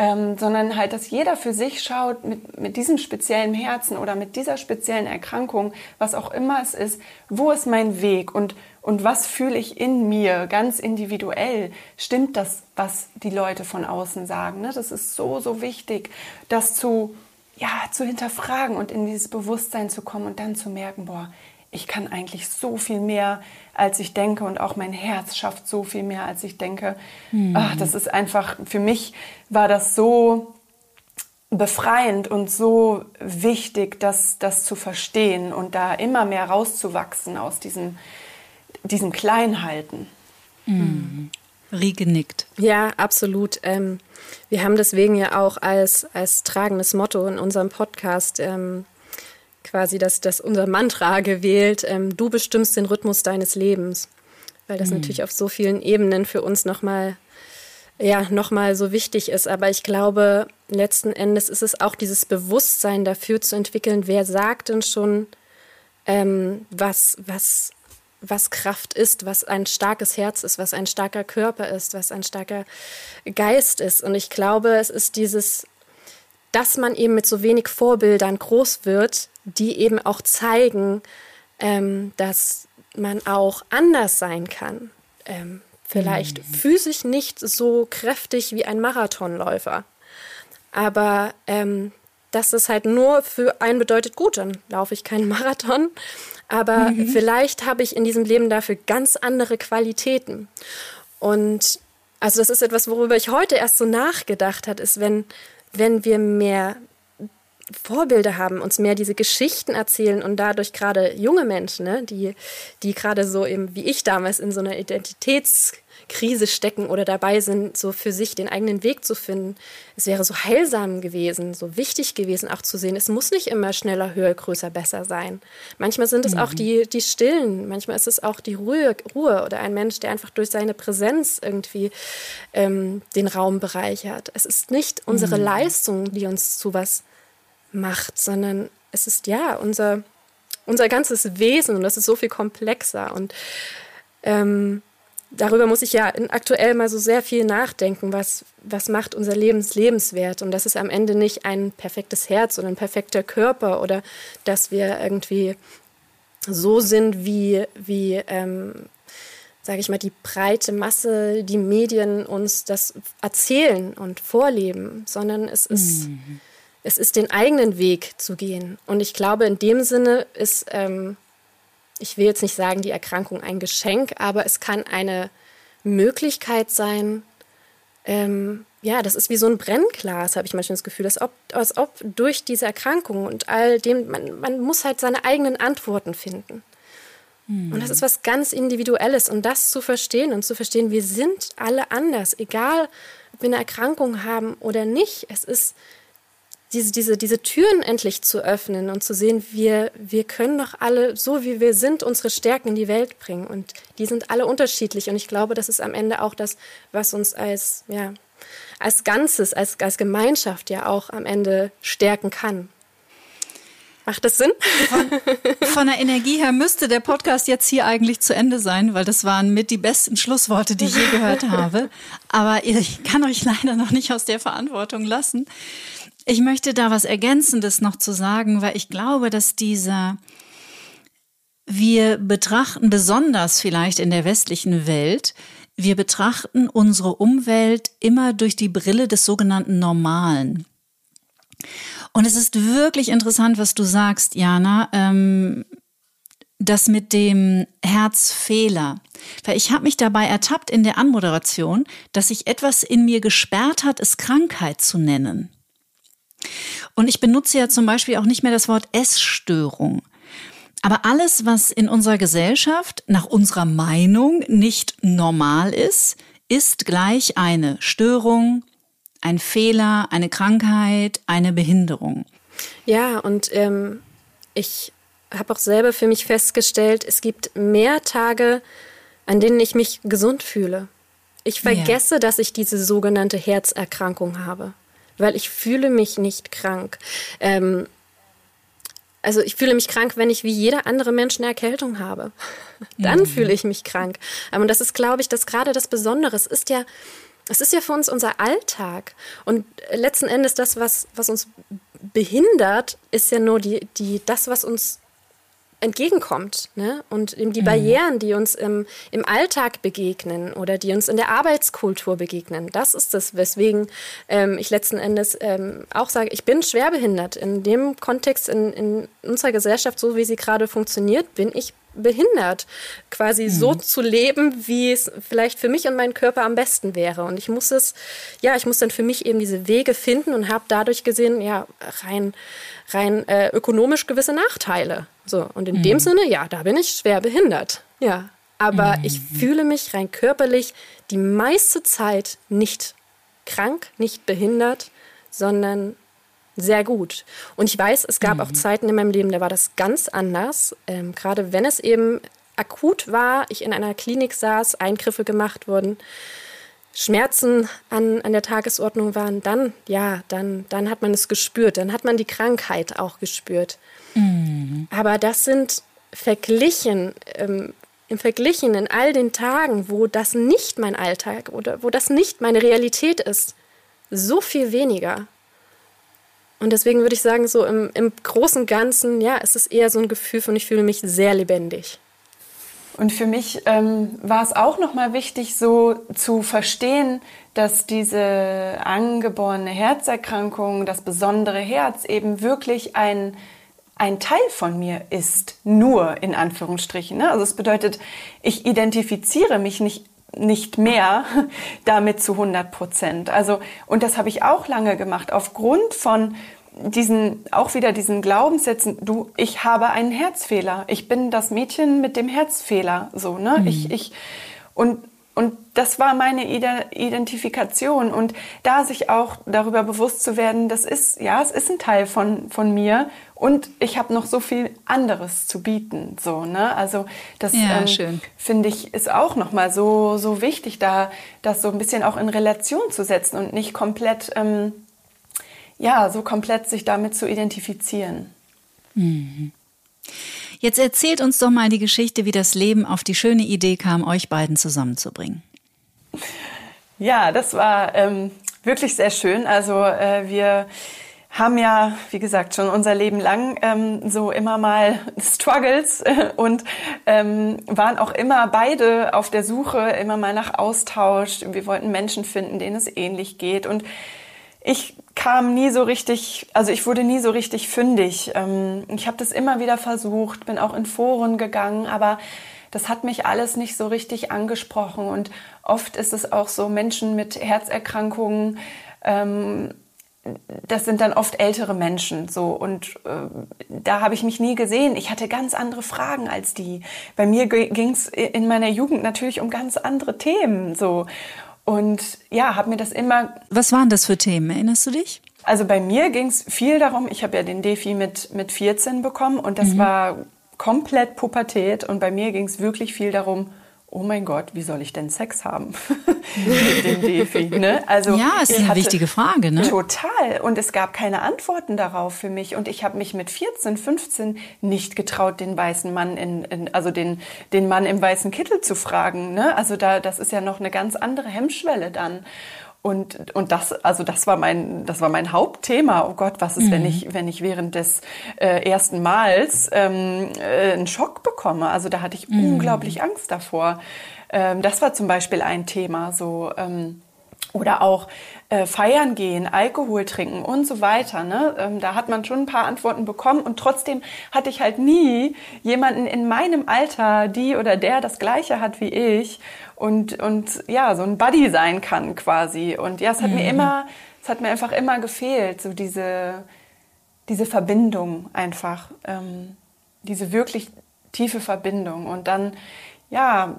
ähm, sondern halt, dass jeder für sich schaut mit, mit diesem speziellen Herzen oder mit dieser speziellen Erkrankung, was auch immer es ist, wo ist mein Weg und, und was fühle ich in mir ganz individuell? Stimmt das, was die Leute von außen sagen? Ne? Das ist so, so wichtig, das zu, ja, zu hinterfragen und in dieses Bewusstsein zu kommen und dann zu merken, boah, ich kann eigentlich so viel mehr, als ich denke und auch mein Herz schafft so viel mehr, als ich denke. Mhm. Ach, das ist einfach, für mich war das so befreiend und so wichtig, das, das zu verstehen und da immer mehr rauszuwachsen aus diesem, diesem Kleinhalten. Mhm. Rieke nickt. Ja, absolut. Ähm, wir haben deswegen ja auch als, als tragendes Motto in unserem Podcast ähm, quasi das, das unser Mantra gewählt, ähm, du bestimmst den Rhythmus deines Lebens. Weil das mhm. natürlich auf so vielen Ebenen für uns nochmal ja, nochmal so wichtig ist. Aber ich glaube, letzten Endes ist es auch dieses Bewusstsein dafür zu entwickeln, wer sagt denn schon, ähm, was, was, was Kraft ist, was ein starkes Herz ist, was ein starker Körper ist, was ein starker Geist ist. Und ich glaube, es ist dieses, dass man eben mit so wenig Vorbildern groß wird, die eben auch zeigen, ähm, dass man auch anders sein kann. Ähm, vielleicht mhm. physisch nicht so kräftig wie ein Marathonläufer, aber ähm, dass es halt nur für einen bedeutet, gut, dann laufe ich keinen Marathon, aber mhm. vielleicht habe ich in diesem Leben dafür ganz andere Qualitäten. Und also das ist etwas, worüber ich heute erst so nachgedacht habe, ist, wenn, wenn wir mehr Vorbilder haben, uns mehr diese Geschichten erzählen und dadurch gerade junge Menschen, ne, die, die gerade so eben wie ich damals in so einer Identitätskrise stecken oder dabei sind, so für sich den eigenen Weg zu finden. Es wäre so heilsam gewesen, so wichtig gewesen, auch zu sehen, es muss nicht immer schneller, höher, größer, besser sein. Manchmal sind es mhm. auch die, die Stillen, manchmal ist es auch die Ruhe, Ruhe oder ein Mensch, der einfach durch seine Präsenz irgendwie ähm, den Raum bereichert. Es ist nicht unsere mhm. Leistung, die uns zu was macht, sondern es ist ja unser, unser ganzes Wesen und das ist so viel komplexer. Und ähm, darüber muss ich ja aktuell mal so sehr viel nachdenken, was, was macht unser Lebens lebenswert. Und das ist am Ende nicht ein perfektes Herz oder ein perfekter Körper oder dass wir irgendwie so sind, wie, wie ähm, sage ich mal, die breite Masse, die Medien uns das erzählen und vorleben, sondern es ist. Mhm es ist den eigenen Weg zu gehen. Und ich glaube, in dem Sinne ist, ähm, ich will jetzt nicht sagen, die Erkrankung ein Geschenk, aber es kann eine Möglichkeit sein, ähm, ja, das ist wie so ein Brennglas, habe ich manchmal das Gefühl, als ob, als ob durch diese Erkrankung und all dem, man, man muss halt seine eigenen Antworten finden. Hm. Und das ist was ganz Individuelles. Und das zu verstehen und zu verstehen, wir sind alle anders, egal ob wir eine Erkrankung haben oder nicht. Es ist diese, diese, diese Türen endlich zu öffnen und zu sehen, wir, wir können doch alle, so wie wir sind, unsere Stärken in die Welt bringen. Und die sind alle unterschiedlich. Und ich glaube, das ist am Ende auch das, was uns als, ja, als Ganzes, als, als Gemeinschaft ja auch am Ende stärken kann. Macht das Sinn? Von, von, der Energie her müsste der Podcast jetzt hier eigentlich zu Ende sein, weil das waren mit die besten Schlussworte, die ich je gehört habe. Aber ich kann euch leider noch nicht aus der Verantwortung lassen. Ich möchte da was Ergänzendes noch zu sagen, weil ich glaube, dass dieser, wir betrachten besonders vielleicht in der westlichen Welt, wir betrachten unsere Umwelt immer durch die Brille des sogenannten Normalen. Und es ist wirklich interessant, was du sagst, Jana, ähm, das mit dem Herzfehler. Weil ich habe mich dabei ertappt in der Anmoderation, dass sich etwas in mir gesperrt hat, es Krankheit zu nennen. Und ich benutze ja zum Beispiel auch nicht mehr das Wort Essstörung. Aber alles, was in unserer Gesellschaft nach unserer Meinung nicht normal ist, ist gleich eine Störung, ein Fehler, eine Krankheit, eine Behinderung. Ja, und ähm, ich habe auch selber für mich festgestellt, es gibt mehr Tage, an denen ich mich gesund fühle. Ich vergesse, ja. dass ich diese sogenannte Herzerkrankung habe, weil ich fühle mich nicht krank. Ähm, also ich fühle mich krank, wenn ich wie jeder andere Mensch eine Erkältung habe. Dann mhm. fühle ich mich krank. Und das ist, glaube ich, das gerade das Besondere. Es ist ja, es ist ja für uns unser Alltag. Und letzten Endes das, was, was uns behindert, ist ja nur die, die, das, was uns entgegenkommt. Ne? Und eben die mhm. Barrieren, die uns im, im Alltag begegnen oder die uns in der Arbeitskultur begegnen, das ist es, weswegen ähm, ich letzten Endes ähm, auch sage, ich bin schwerbehindert. In dem Kontext, in, in unserer Gesellschaft, so wie sie gerade funktioniert, bin ich behindert, quasi mhm. so zu leben, wie es vielleicht für mich und meinen Körper am besten wäre. Und ich muss es, ja, ich muss dann für mich eben diese Wege finden und habe dadurch gesehen, ja, rein, rein äh, ökonomisch gewisse Nachteile. So, und in mhm. dem Sinne, ja, da bin ich schwer behindert. Ja. Aber mhm. ich fühle mich rein körperlich die meiste Zeit nicht krank, nicht behindert, sondern sehr gut. Und ich weiß, es gab mhm. auch Zeiten in meinem Leben, da war das ganz anders. Ähm, gerade wenn es eben akut war, ich in einer Klinik saß, Eingriffe gemacht wurden, Schmerzen an, an der Tagesordnung waren, dann, ja, dann, dann hat man es gespürt, dann hat man die Krankheit auch gespürt. Mhm. Aber das sind verglichen, ähm, im Verglichen in all den Tagen, wo das nicht mein Alltag oder wo das nicht meine Realität ist, so viel weniger. Und deswegen würde ich sagen, so im, im großen Ganzen, ja, es ist eher so ein Gefühl von, ich fühle mich sehr lebendig. Und für mich ähm, war es auch nochmal wichtig, so zu verstehen, dass diese angeborene Herzerkrankung, das besondere Herz eben wirklich ein, ein Teil von mir ist, nur in Anführungsstrichen. Ne? Also es bedeutet, ich identifiziere mich nicht nicht mehr damit zu 100 Prozent. Also, und das habe ich auch lange gemacht, aufgrund von diesen, auch wieder diesen Glaubenssätzen, du, ich habe einen Herzfehler. Ich bin das Mädchen mit dem Herzfehler, so, ne? Mhm. Ich, ich, und, und das war meine Identifikation. Und da sich auch darüber bewusst zu werden, das ist, ja, es ist ein Teil von, von mir. Und ich habe noch so viel anderes zu bieten, so, ne? Also, das, ja, ähm, finde ich, ist auch nochmal so, so wichtig, da, das so ein bisschen auch in Relation zu setzen und nicht komplett, ähm, ja, so komplett sich damit zu identifizieren. Mhm. Jetzt erzählt uns doch mal die Geschichte, wie das Leben auf die schöne Idee kam, euch beiden zusammenzubringen. Ja, das war ähm, wirklich sehr schön. Also äh, wir haben ja, wie gesagt, schon unser Leben lang ähm, so immer mal Struggles und ähm, waren auch immer beide auf der Suche, immer mal nach Austausch. Wir wollten Menschen finden, denen es ähnlich geht. Und ich kam nie so richtig, also ich wurde nie so richtig fündig. Ähm, ich habe das immer wieder versucht, bin auch in Foren gegangen, aber das hat mich alles nicht so richtig angesprochen. Und oft ist es auch so, Menschen mit Herzerkrankungen, ähm, das sind dann oft ältere Menschen so und äh, da habe ich mich nie gesehen. Ich hatte ganz andere Fragen als die. Bei mir ging es in meiner Jugend natürlich um ganz andere Themen so und ja, habe mir das immer. Was waren das für Themen? Erinnerst du dich? Also bei mir ging es viel darum, ich habe ja den Defi mit, mit 14 bekommen und das mhm. war komplett Pubertät und bei mir ging es wirklich viel darum, oh mein Gott, wie soll ich denn Sex haben mit dem Defi? Ne? Also ja, ist eine wichtige Frage. Ne? Total. Und es gab keine Antworten darauf für mich. Und ich habe mich mit 14, 15 nicht getraut, den weißen Mann in, in, also den, den Mann im weißen Kittel zu fragen. Ne? Also da, das ist ja noch eine ganz andere Hemmschwelle dann. Und, und das, also das war mein, das war mein Hauptthema. Oh Gott, was ist, mhm. wenn ich, wenn ich während des äh, ersten Mals ähm, äh, einen Schock bekomme? Also da hatte ich mhm. unglaublich Angst davor. Ähm, das war zum Beispiel ein Thema, so ähm, oder auch äh, feiern gehen, Alkohol trinken und so weiter. Ne? Ähm, da hat man schon ein paar Antworten bekommen und trotzdem hatte ich halt nie jemanden in meinem Alter, die oder der das Gleiche hat wie ich und, und ja, so ein Buddy sein kann quasi. Und ja, es hat mhm. mir immer, es hat mir einfach immer gefehlt, so diese, diese Verbindung einfach, ähm, diese wirklich tiefe Verbindung. Und dann, ja,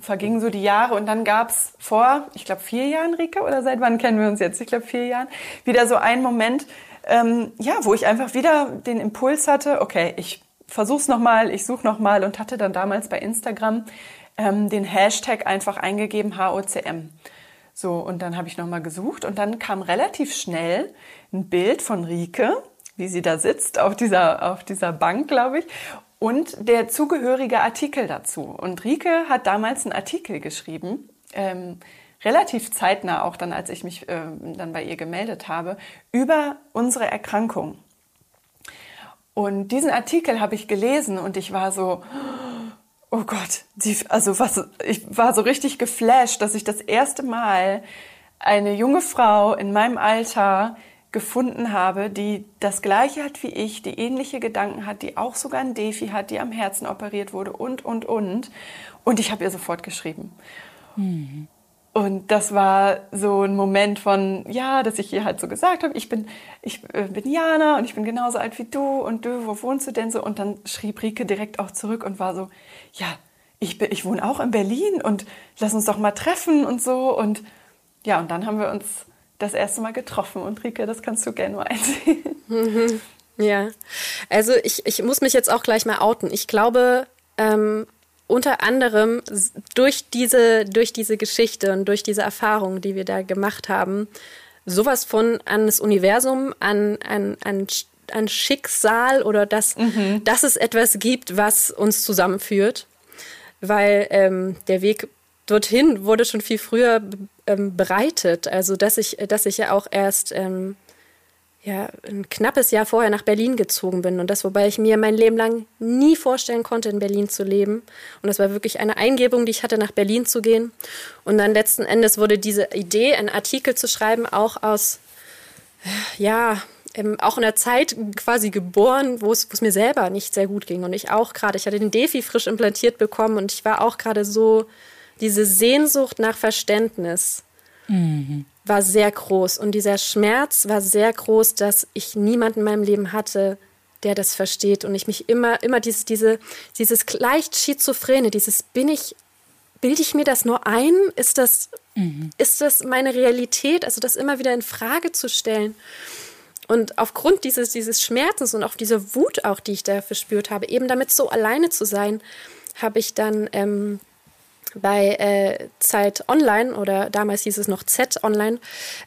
vergingen so die Jahre und dann gab es vor, ich glaube, vier Jahren, Rike, oder seit wann kennen wir uns jetzt? Ich glaube, vier Jahren, wieder so einen Moment, ähm, ja, wo ich einfach wieder den Impuls hatte, okay, ich versuch's nochmal, ich suche nochmal und hatte dann damals bei Instagram ähm, den Hashtag einfach eingegeben HOCM. So, und dann habe ich nochmal gesucht und dann kam relativ schnell ein Bild von Rike, wie sie da sitzt auf dieser, auf dieser Bank, glaube ich, und der zugehörige Artikel dazu. Und Rike hat damals einen Artikel geschrieben, ähm, relativ zeitnah auch dann, als ich mich äh, dann bei ihr gemeldet habe, über unsere Erkrankung. Und diesen Artikel habe ich gelesen und ich war so, oh Gott, die, also was, ich war so richtig geflasht, dass ich das erste Mal eine junge Frau in meinem Alter gefunden habe, die das Gleiche hat wie ich, die ähnliche Gedanken hat, die auch sogar ein Defi hat, die am Herzen operiert wurde und, und, und. Und ich habe ihr sofort geschrieben. Mhm. Und das war so ein Moment von, ja, dass ich ihr halt so gesagt habe, ich bin, ich äh, bin Jana und ich bin genauso alt wie du und du, wo wohnst du denn so? Und dann schrieb Rike direkt auch zurück und war so, ja, ich, bin, ich wohne auch in Berlin und lass uns doch mal treffen und so. Und ja, und dann haben wir uns das erste Mal getroffen. Und Rike, das kannst du gerne mal einsehen. Mhm. Ja, also ich, ich muss mich jetzt auch gleich mal outen. Ich glaube, ähm, unter anderem durch diese, durch diese Geschichte und durch diese Erfahrung, die wir da gemacht haben, sowas von an das Universum, an, an, an, an Schicksal oder dass, mhm. dass es etwas gibt, was uns zusammenführt. Weil ähm, der Weg dorthin wurde schon viel früher ähm, bereitet. Also dass ich, dass ich ja auch erst ähm, ja, ein knappes Jahr vorher nach Berlin gezogen bin. Und das, wobei ich mir mein Leben lang nie vorstellen konnte, in Berlin zu leben. Und das war wirklich eine Eingebung, die ich hatte, nach Berlin zu gehen. Und dann letzten Endes wurde diese Idee, einen Artikel zu schreiben, auch aus, ja, ähm, auch in der Zeit quasi geboren, wo es, wo es mir selber nicht sehr gut ging. Und ich auch gerade, ich hatte den Defi frisch implantiert bekommen und ich war auch gerade so, diese Sehnsucht nach Verständnis mhm. war sehr groß. Und dieser Schmerz war sehr groß, dass ich niemanden in meinem Leben hatte, der das versteht. Und ich mich immer, immer dieses, diese, dieses leicht Schizophrene, dieses bin ich, bilde ich mir das nur ein? Ist das, mhm. ist das meine Realität? Also das immer wieder in Frage zu stellen. Und aufgrund dieses, dieses Schmerzens und auch dieser Wut auch, die ich da verspürt habe, eben damit so alleine zu sein, habe ich dann ähm, bei äh, Zeit Online oder damals hieß es noch Z Online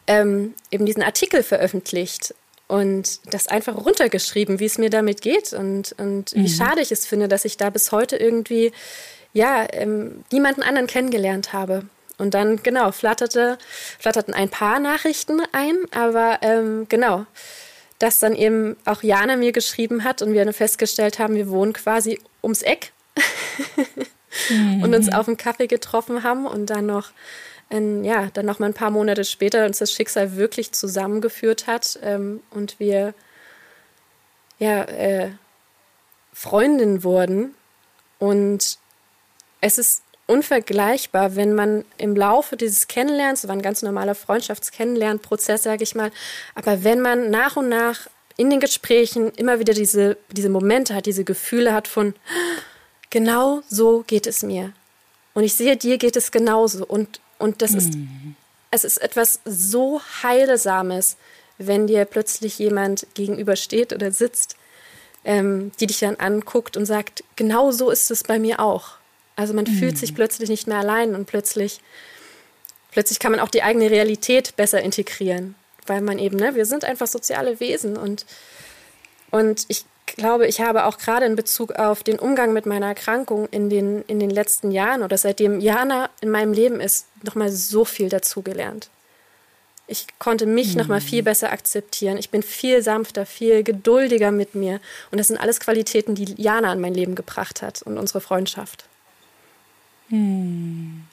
ähm, eben diesen Artikel veröffentlicht und das einfach runtergeschrieben, wie es mir damit geht und, und mhm. wie schade ich es finde, dass ich da bis heute irgendwie ja ähm, niemanden anderen kennengelernt habe. Und dann, genau, flatterte, flatterten ein paar Nachrichten ein, aber ähm, genau, dass dann eben auch Jana mir geschrieben hat und wir dann festgestellt haben, wir wohnen quasi ums Eck. mhm. und uns auf einen Kaffee getroffen haben und dann noch in, ja, dann noch mal ein paar Monate später uns das Schicksal wirklich zusammengeführt hat ähm, und wir ja, äh, Freundin wurden. Und es ist unvergleichbar, wenn man im Laufe dieses Kennenlernens, das war ein ganz normaler Freundschaftskennenlernprozess, sage ich mal, aber wenn man nach und nach in den Gesprächen immer wieder diese, diese Momente hat, diese Gefühle hat von, Genau so geht es mir. Und ich sehe, dir geht es genauso. Und, und das ist, mhm. es ist etwas so Heilsames, wenn dir plötzlich jemand gegenübersteht oder sitzt, ähm, die dich dann anguckt und sagt, genau so ist es bei mir auch. Also man mhm. fühlt sich plötzlich nicht mehr allein und plötzlich, plötzlich kann man auch die eigene Realität besser integrieren, weil man eben, ne, wir sind einfach soziale Wesen und, und ich glaube, ich habe auch gerade in Bezug auf den Umgang mit meiner Erkrankung in den, in den letzten Jahren oder seitdem Jana in meinem Leben ist, nochmal so viel dazugelernt. Ich konnte mich mhm. nochmal viel besser akzeptieren. Ich bin viel sanfter, viel geduldiger mit mir. Und das sind alles Qualitäten, die Jana in mein Leben gebracht hat und unsere Freundschaft. Mhm.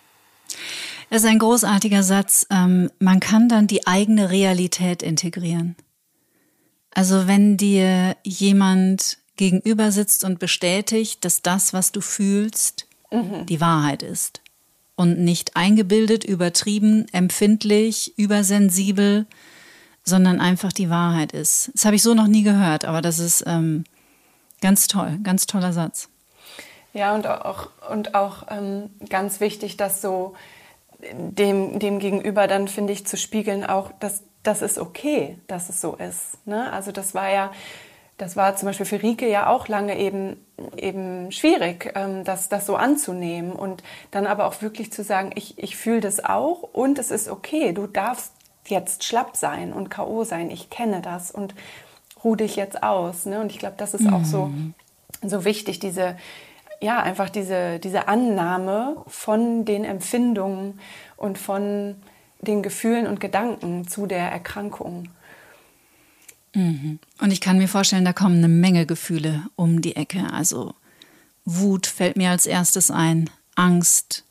Das ist ein großartiger Satz. Ähm, man kann dann die eigene Realität integrieren. Also wenn dir jemand gegenüber sitzt und bestätigt, dass das, was du fühlst, mhm. die Wahrheit ist und nicht eingebildet, übertrieben, empfindlich, übersensibel, sondern einfach die Wahrheit ist. Das habe ich so noch nie gehört, aber das ist ähm, ganz toll, ganz toller Satz. Ja, und auch, und auch ähm, ganz wichtig, dass so dem, dem Gegenüber dann, finde ich, zu spiegeln, auch, dass das ist okay, dass es so ist. Ne? Also das war ja, das war zum Beispiel für Rike ja auch lange eben, eben schwierig, ähm, das, das so anzunehmen und dann aber auch wirklich zu sagen, ich, ich fühle das auch und es ist okay, du darfst jetzt schlapp sein und K.O. sein, ich kenne das und ruh dich jetzt aus. Ne? Und ich glaube, das ist mhm. auch so, mhm. so wichtig, diese, ja, einfach diese, diese Annahme von den Empfindungen und von den Gefühlen und Gedanken zu der Erkrankung. Mhm. Und ich kann mir vorstellen, da kommen eine Menge Gefühle um die Ecke. Also Wut fällt mir als erstes ein, Angst,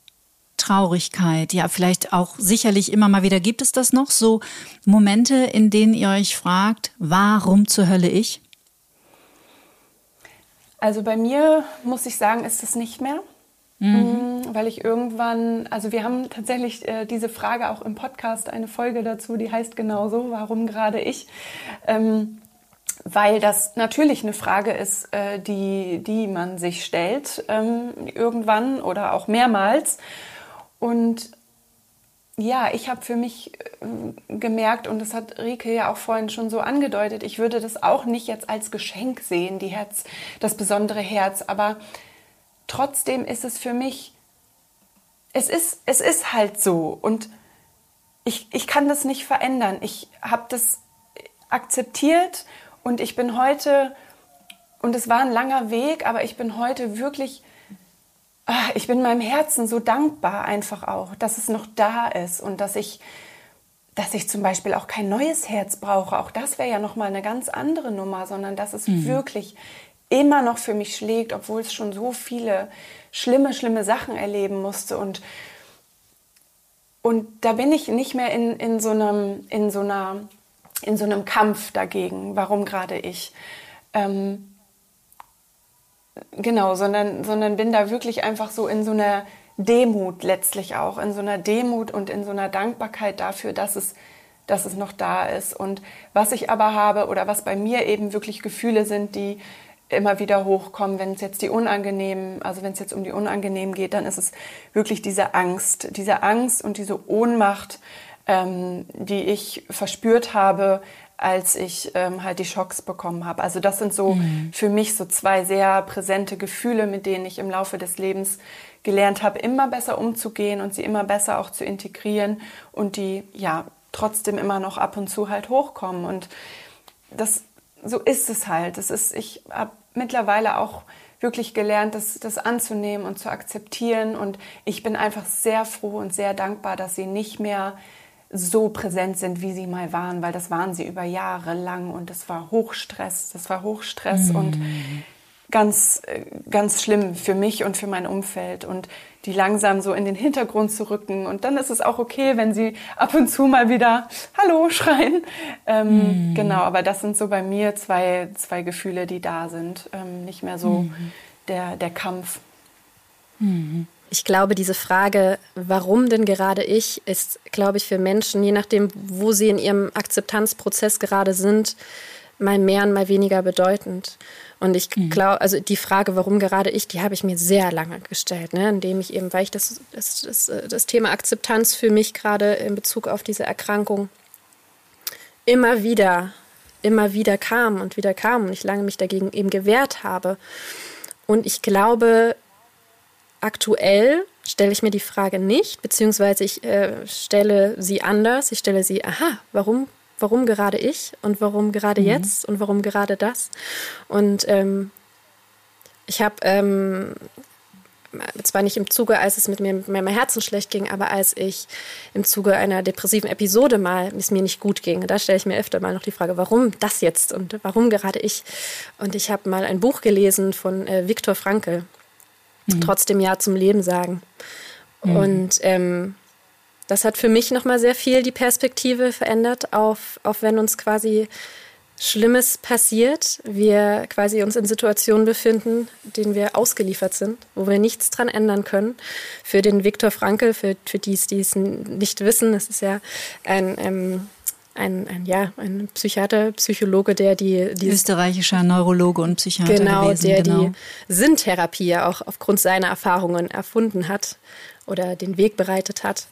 Traurigkeit, ja, vielleicht auch sicherlich immer mal wieder. Gibt es das noch so Momente, in denen ihr euch fragt, warum zur Hölle ich? Also bei mir muss ich sagen, ist es nicht mehr. Mhm. Mm, weil ich irgendwann, also wir haben tatsächlich äh, diese Frage auch im Podcast, eine Folge dazu, die heißt genauso, warum gerade ich? Ähm, weil das natürlich eine Frage ist, äh, die, die man sich stellt, ähm, irgendwann oder auch mehrmals. Und ja, ich habe für mich äh, gemerkt, und das hat Rike ja auch vorhin schon so angedeutet, ich würde das auch nicht jetzt als Geschenk sehen, die Herz, das besondere Herz, aber trotzdem ist es für mich, es ist, es ist halt so und ich, ich kann das nicht verändern. Ich habe das akzeptiert und ich bin heute, und es war ein langer Weg, aber ich bin heute wirklich Ah, ich bin meinem Herzen so dankbar einfach auch, dass es noch da ist und dass ich, dass ich zum Beispiel auch kein neues Herz brauche. Auch das wäre ja noch mal eine ganz andere Nummer, sondern dass es mhm. wirklich immer noch für mich schlägt, obwohl es schon so viele schlimme, schlimme Sachen erleben musste und und da bin ich nicht mehr in, in, so einem, in, so einer, in so einem Kampf dagegen. Warum gerade ich? Ähm, Genau, sondern, sondern bin da wirklich einfach so in so einer Demut letztlich auch, in so einer Demut und in so einer Dankbarkeit dafür, dass es, dass es noch da ist. Und was ich aber habe oder was bei mir eben wirklich Gefühle sind, die immer wieder hochkommen, wenn es jetzt die unangenehmen, also wenn es jetzt um die unangenehmen geht, dann ist es wirklich diese Angst, diese Angst und diese Ohnmacht, ähm, die ich verspürt habe, als ich ähm, halt die Schocks bekommen habe. Also das sind so mhm. für mich so zwei sehr präsente Gefühle, mit denen ich im Laufe des Lebens gelernt habe, immer besser umzugehen und sie immer besser auch zu integrieren und die ja trotzdem immer noch ab und zu halt hochkommen. Und das so ist es halt. Das ist, ich habe mittlerweile auch wirklich gelernt, das, das anzunehmen und zu akzeptieren. Und ich bin einfach sehr froh und sehr dankbar, dass sie nicht mehr so präsent sind, wie sie mal waren, weil das waren sie über Jahre lang und das war Hochstress, das war Hochstress mhm. und ganz, äh, ganz schlimm für mich und für mein Umfeld und die langsam so in den Hintergrund zu rücken und dann ist es auch okay, wenn sie ab und zu mal wieder Hallo schreien. Ähm, mhm. Genau, aber das sind so bei mir zwei, zwei Gefühle, die da sind, ähm, nicht mehr so mhm. der, der Kampf. Mhm. Ich glaube, diese Frage, warum denn gerade ich, ist, glaube ich, für Menschen, je nachdem, wo sie in ihrem Akzeptanzprozess gerade sind, mal mehr und mal weniger bedeutend. Und ich mhm. glaube, also die Frage, warum gerade ich, die habe ich mir sehr lange gestellt, ne? indem ich eben, weil ich das, das, das, das Thema Akzeptanz für mich gerade in Bezug auf diese Erkrankung immer wieder, immer wieder kam und wieder kam und ich lange mich dagegen eben gewehrt habe. Und ich glaube, aktuell stelle ich mir die Frage nicht, beziehungsweise ich äh, stelle sie anders. Ich stelle sie, aha, warum, warum gerade ich und warum gerade mhm. jetzt und warum gerade das? Und ähm, ich habe ähm, zwar nicht im Zuge, als es mit mir mit meinem Herzen schlecht ging, aber als ich im Zuge einer depressiven Episode mal es mir nicht gut ging, da stelle ich mir öfter mal noch die Frage, warum das jetzt und warum gerade ich? Und ich habe mal ein Buch gelesen von äh, Viktor Frankl mhm. trotzdem Ja zum Leben sagen. Mhm. Und ähm, das hat für mich nochmal sehr viel die Perspektive verändert, auf, auf wenn uns quasi Schlimmes passiert, wir quasi uns in Situationen befinden, denen wir ausgeliefert sind, wo wir nichts dran ändern können. Für den Viktor Frankl, für, für die, die es nicht wissen, das ist ja ein, ähm, ein, ein, ja, ein Psychiater, Psychologe, der die, die österreichischer Neurologe und Psychiater genau, gewesen, der genau. die Sinntherapie ja auch aufgrund seiner Erfahrungen erfunden hat oder den Weg bereitet hat.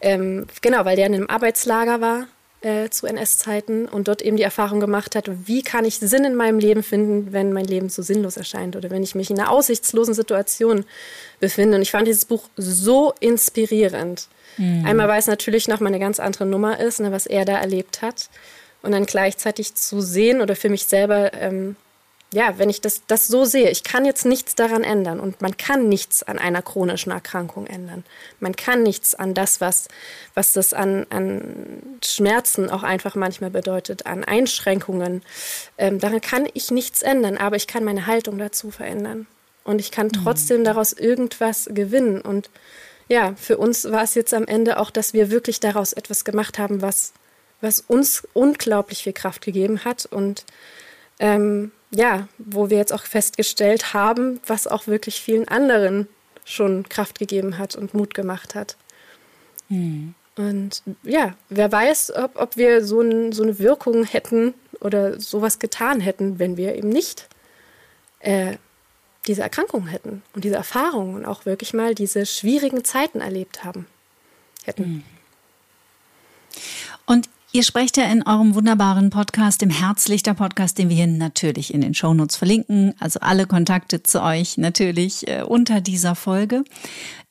Ähm, genau, weil der in einem Arbeitslager war äh, zu NS-Zeiten und dort eben die Erfahrung gemacht hat, wie kann ich Sinn in meinem Leben finden, wenn mein Leben so sinnlos erscheint oder wenn ich mich in einer aussichtslosen Situation befinde. Und ich fand dieses Buch so inspirierend. Mhm. Einmal, weil es natürlich nochmal eine ganz andere Nummer ist, ne, was er da erlebt hat. Und dann gleichzeitig zu sehen oder für mich selber ähm, ja, wenn ich das, das so sehe, ich kann jetzt nichts daran ändern und man kann nichts an einer chronischen Erkrankung ändern. Man kann nichts an das, was, was das an, an Schmerzen auch einfach manchmal bedeutet, an Einschränkungen. Ähm, daran kann ich nichts ändern, aber ich kann meine Haltung dazu verändern. Und ich kann trotzdem daraus irgendwas gewinnen. Und ja, für uns war es jetzt am Ende auch, dass wir wirklich daraus etwas gemacht haben, was, was uns unglaublich viel Kraft gegeben hat und ähm, ja, wo wir jetzt auch festgestellt haben, was auch wirklich vielen anderen schon Kraft gegeben hat und Mut gemacht hat. Mhm. Und ja, wer weiß, ob, ob wir so, ein, so, eine Wirkung hätten oder sowas getan hätten, wenn wir eben nicht äh, diese Erkrankung hätten und diese Erfahrungen und auch wirklich mal diese schwierigen Zeiten erlebt haben hätten. Mhm. Und Ihr sprecht ja in eurem wunderbaren Podcast, dem Herzlichter Podcast, den wir hier natürlich in den Shownotes verlinken. Also alle Kontakte zu euch natürlich äh, unter dieser Folge.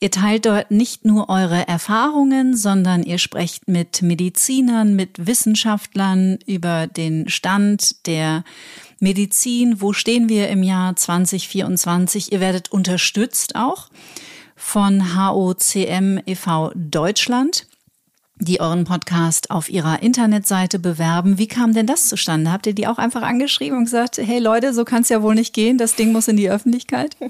Ihr teilt dort nicht nur eure Erfahrungen, sondern ihr sprecht mit Medizinern, mit Wissenschaftlern über den Stand der Medizin. Wo stehen wir im Jahr 2024? Ihr werdet unterstützt auch von HOCM e.V. Deutschland die euren Podcast auf ihrer Internetseite bewerben. Wie kam denn das zustande? Habt ihr die auch einfach angeschrieben und gesagt, hey Leute, so kann es ja wohl nicht gehen, das Ding muss in die Öffentlichkeit?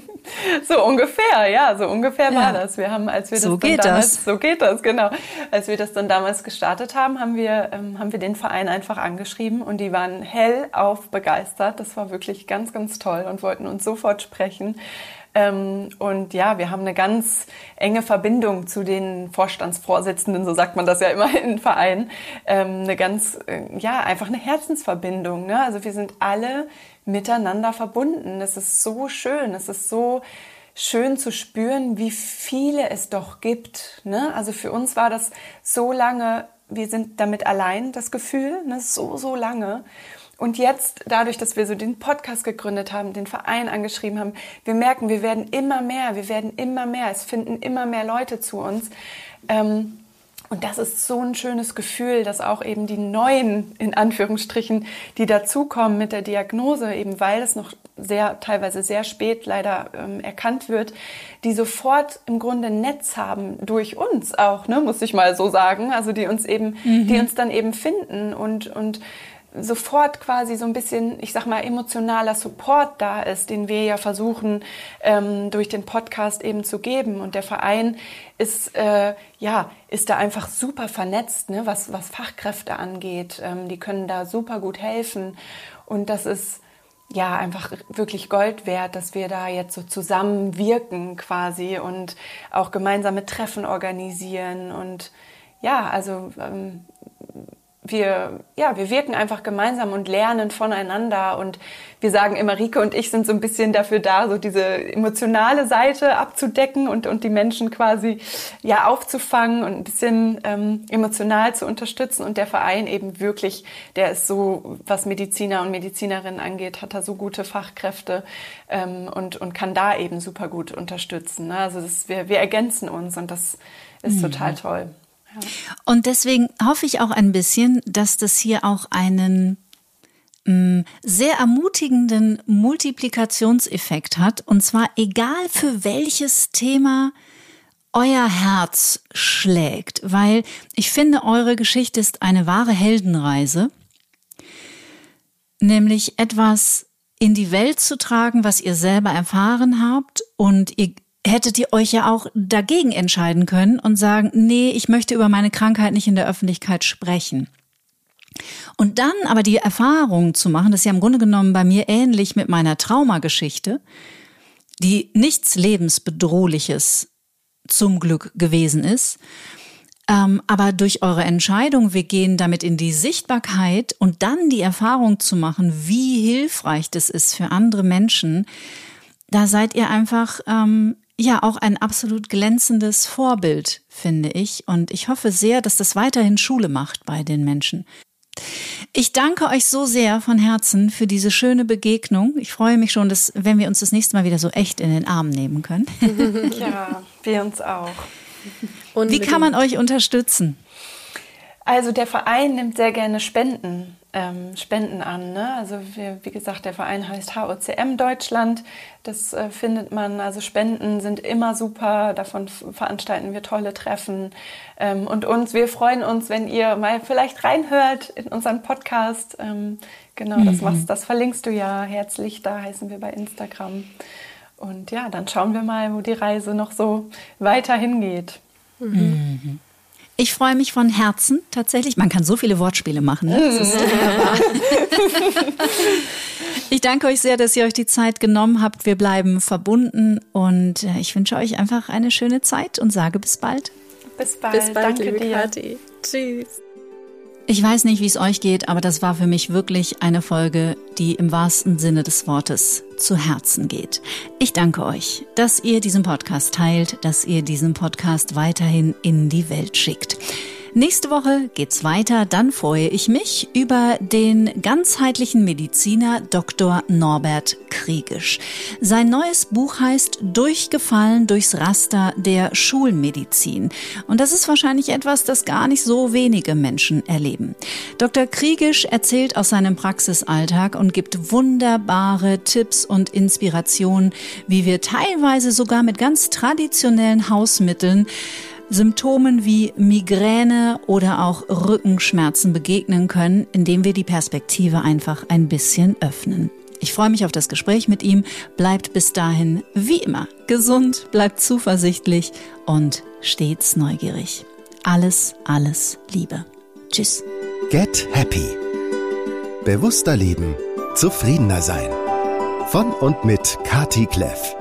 So ungefähr, ja, so ungefähr ja. war das. Wir haben, als wir das so geht damals, das. so geht das, genau. Als wir das dann damals gestartet haben, haben wir, ähm, haben wir den Verein einfach angeschrieben und die waren hellauf begeistert. Das war wirklich ganz, ganz toll und wollten uns sofort sprechen. Ähm, und ja, wir haben eine ganz enge Verbindung zu den Vorstandsvorsitzenden, so sagt man das ja immer in Vereinen. Ähm, eine ganz, äh, ja, einfach eine Herzensverbindung. Ne? Also wir sind alle miteinander verbunden. Es ist so schön, es ist so schön zu spüren, wie viele es doch gibt. Ne? Also für uns war das so lange, wir sind damit allein, das Gefühl, ne? so, so lange. Und jetzt, dadurch, dass wir so den Podcast gegründet haben, den Verein angeschrieben haben, wir merken, wir werden immer mehr, wir werden immer mehr, es finden immer mehr Leute zu uns. Ähm, und das ist so ein schönes Gefühl, dass auch eben die neuen, in Anführungsstrichen, die dazukommen mit der Diagnose, eben weil es noch sehr, teilweise sehr spät leider ähm, erkannt wird, die sofort im Grunde ein Netz haben durch uns auch, ne, muss ich mal so sagen. Also die uns eben, mhm. die uns dann eben finden und, und sofort quasi so ein bisschen, ich sag mal, emotionaler Support da ist, den wir ja versuchen ähm, durch den Podcast eben zu geben. Und der Verein ist äh, ja ist da einfach super vernetzt, ne, was was Fachkräfte angeht. Ähm, die können da super gut helfen und das ist ja einfach wirklich Gold wert, dass wir da jetzt so zusammen wirken quasi und auch gemeinsame Treffen organisieren und ja, also ähm, wir, ja, wir wirken einfach gemeinsam und lernen voneinander. Und wir sagen immer, Rike und ich sind so ein bisschen dafür da, so diese emotionale Seite abzudecken und, und die Menschen quasi ja aufzufangen und ein bisschen ähm, emotional zu unterstützen. Und der Verein eben wirklich, der ist so, was Mediziner und Medizinerinnen angeht, hat er so gute Fachkräfte ähm, und, und kann da eben super gut unterstützen. Ne? Also das, wir, wir ergänzen uns und das ist mhm. total toll. Und deswegen hoffe ich auch ein bisschen, dass das hier auch einen mm, sehr ermutigenden Multiplikationseffekt hat. Und zwar egal für welches Thema euer Herz schlägt, weil ich finde, eure Geschichte ist eine wahre Heldenreise, nämlich etwas in die Welt zu tragen, was ihr selber erfahren habt und ihr hättet ihr euch ja auch dagegen entscheiden können und sagen, nee, ich möchte über meine Krankheit nicht in der Öffentlichkeit sprechen. Und dann aber die Erfahrung zu machen, das ist ja im Grunde genommen bei mir ähnlich mit meiner Traumageschichte, die nichts lebensbedrohliches zum Glück gewesen ist, Ähm, aber durch eure Entscheidung, wir gehen damit in die Sichtbarkeit und dann die Erfahrung zu machen, wie hilfreich das ist für andere Menschen, da seid ihr einfach ähm, ja auch ein absolut glänzendes Vorbild, finde ich. Und ich hoffe sehr, dass das weiterhin Schule macht bei den Menschen. Ich danke euch so sehr von Herzen für diese schöne Begegnung. Ich freue mich schon, dass, wenn wir uns das nächste Mal wieder so echt in den Arm nehmen können. Ja, wir uns auch. Und Wie kann man euch unterstützen? Also der Verein nimmt sehr gerne Spenden ähm, Spenden an. Ne? Also wir, wie gesagt, der Verein heißt HOCM Deutschland. Das äh, findet man. Also Spenden sind immer super. Davon veranstalten wir tolle Treffen. Ähm, und uns, wir freuen uns, wenn ihr mal vielleicht reinhört in unseren Podcast. Ähm, genau, mhm. das machst, das verlinkst du ja herzlich. Da heißen wir bei Instagram. Und ja, dann schauen wir mal, wo die Reise noch so weiter hingeht. Mhm. Mhm. Ich freue mich von Herzen tatsächlich. Man kann so viele Wortspiele machen. Ne? ich danke euch sehr, dass ihr euch die Zeit genommen habt. Wir bleiben verbunden und äh, ich wünsche euch einfach eine schöne Zeit und sage bis bald. Bis bald. Bis bald, danke liebe dir. Kathi. Tschüss. Ich weiß nicht, wie es euch geht, aber das war für mich wirklich eine Folge, die im wahrsten Sinne des Wortes zu Herzen geht. Ich danke euch, dass ihr diesen Podcast teilt, dass ihr diesen Podcast weiterhin in die Welt schickt. Nächste Woche geht's weiter. Dann freue ich mich über den ganzheitlichen Mediziner Dr. Norbert Kriegisch. Sein neues Buch heißt Durchgefallen durchs Raster der Schulmedizin. Und das ist wahrscheinlich etwas, das gar nicht so wenige Menschen erleben. Dr. Kriegisch erzählt aus seinem Praxisalltag und gibt wunderbare Tipps und Inspirationen, wie wir teilweise sogar mit ganz traditionellen Hausmitteln Symptomen wie Migräne oder auch Rückenschmerzen begegnen können, indem wir die Perspektive einfach ein bisschen öffnen. Ich freue mich auf das Gespräch mit ihm. Bleibt bis dahin wie immer gesund, bleibt zuversichtlich und stets neugierig. Alles, alles Liebe. Tschüss. Get Happy. Bewusster leben, zufriedener sein. Von und mit Kati Kleff.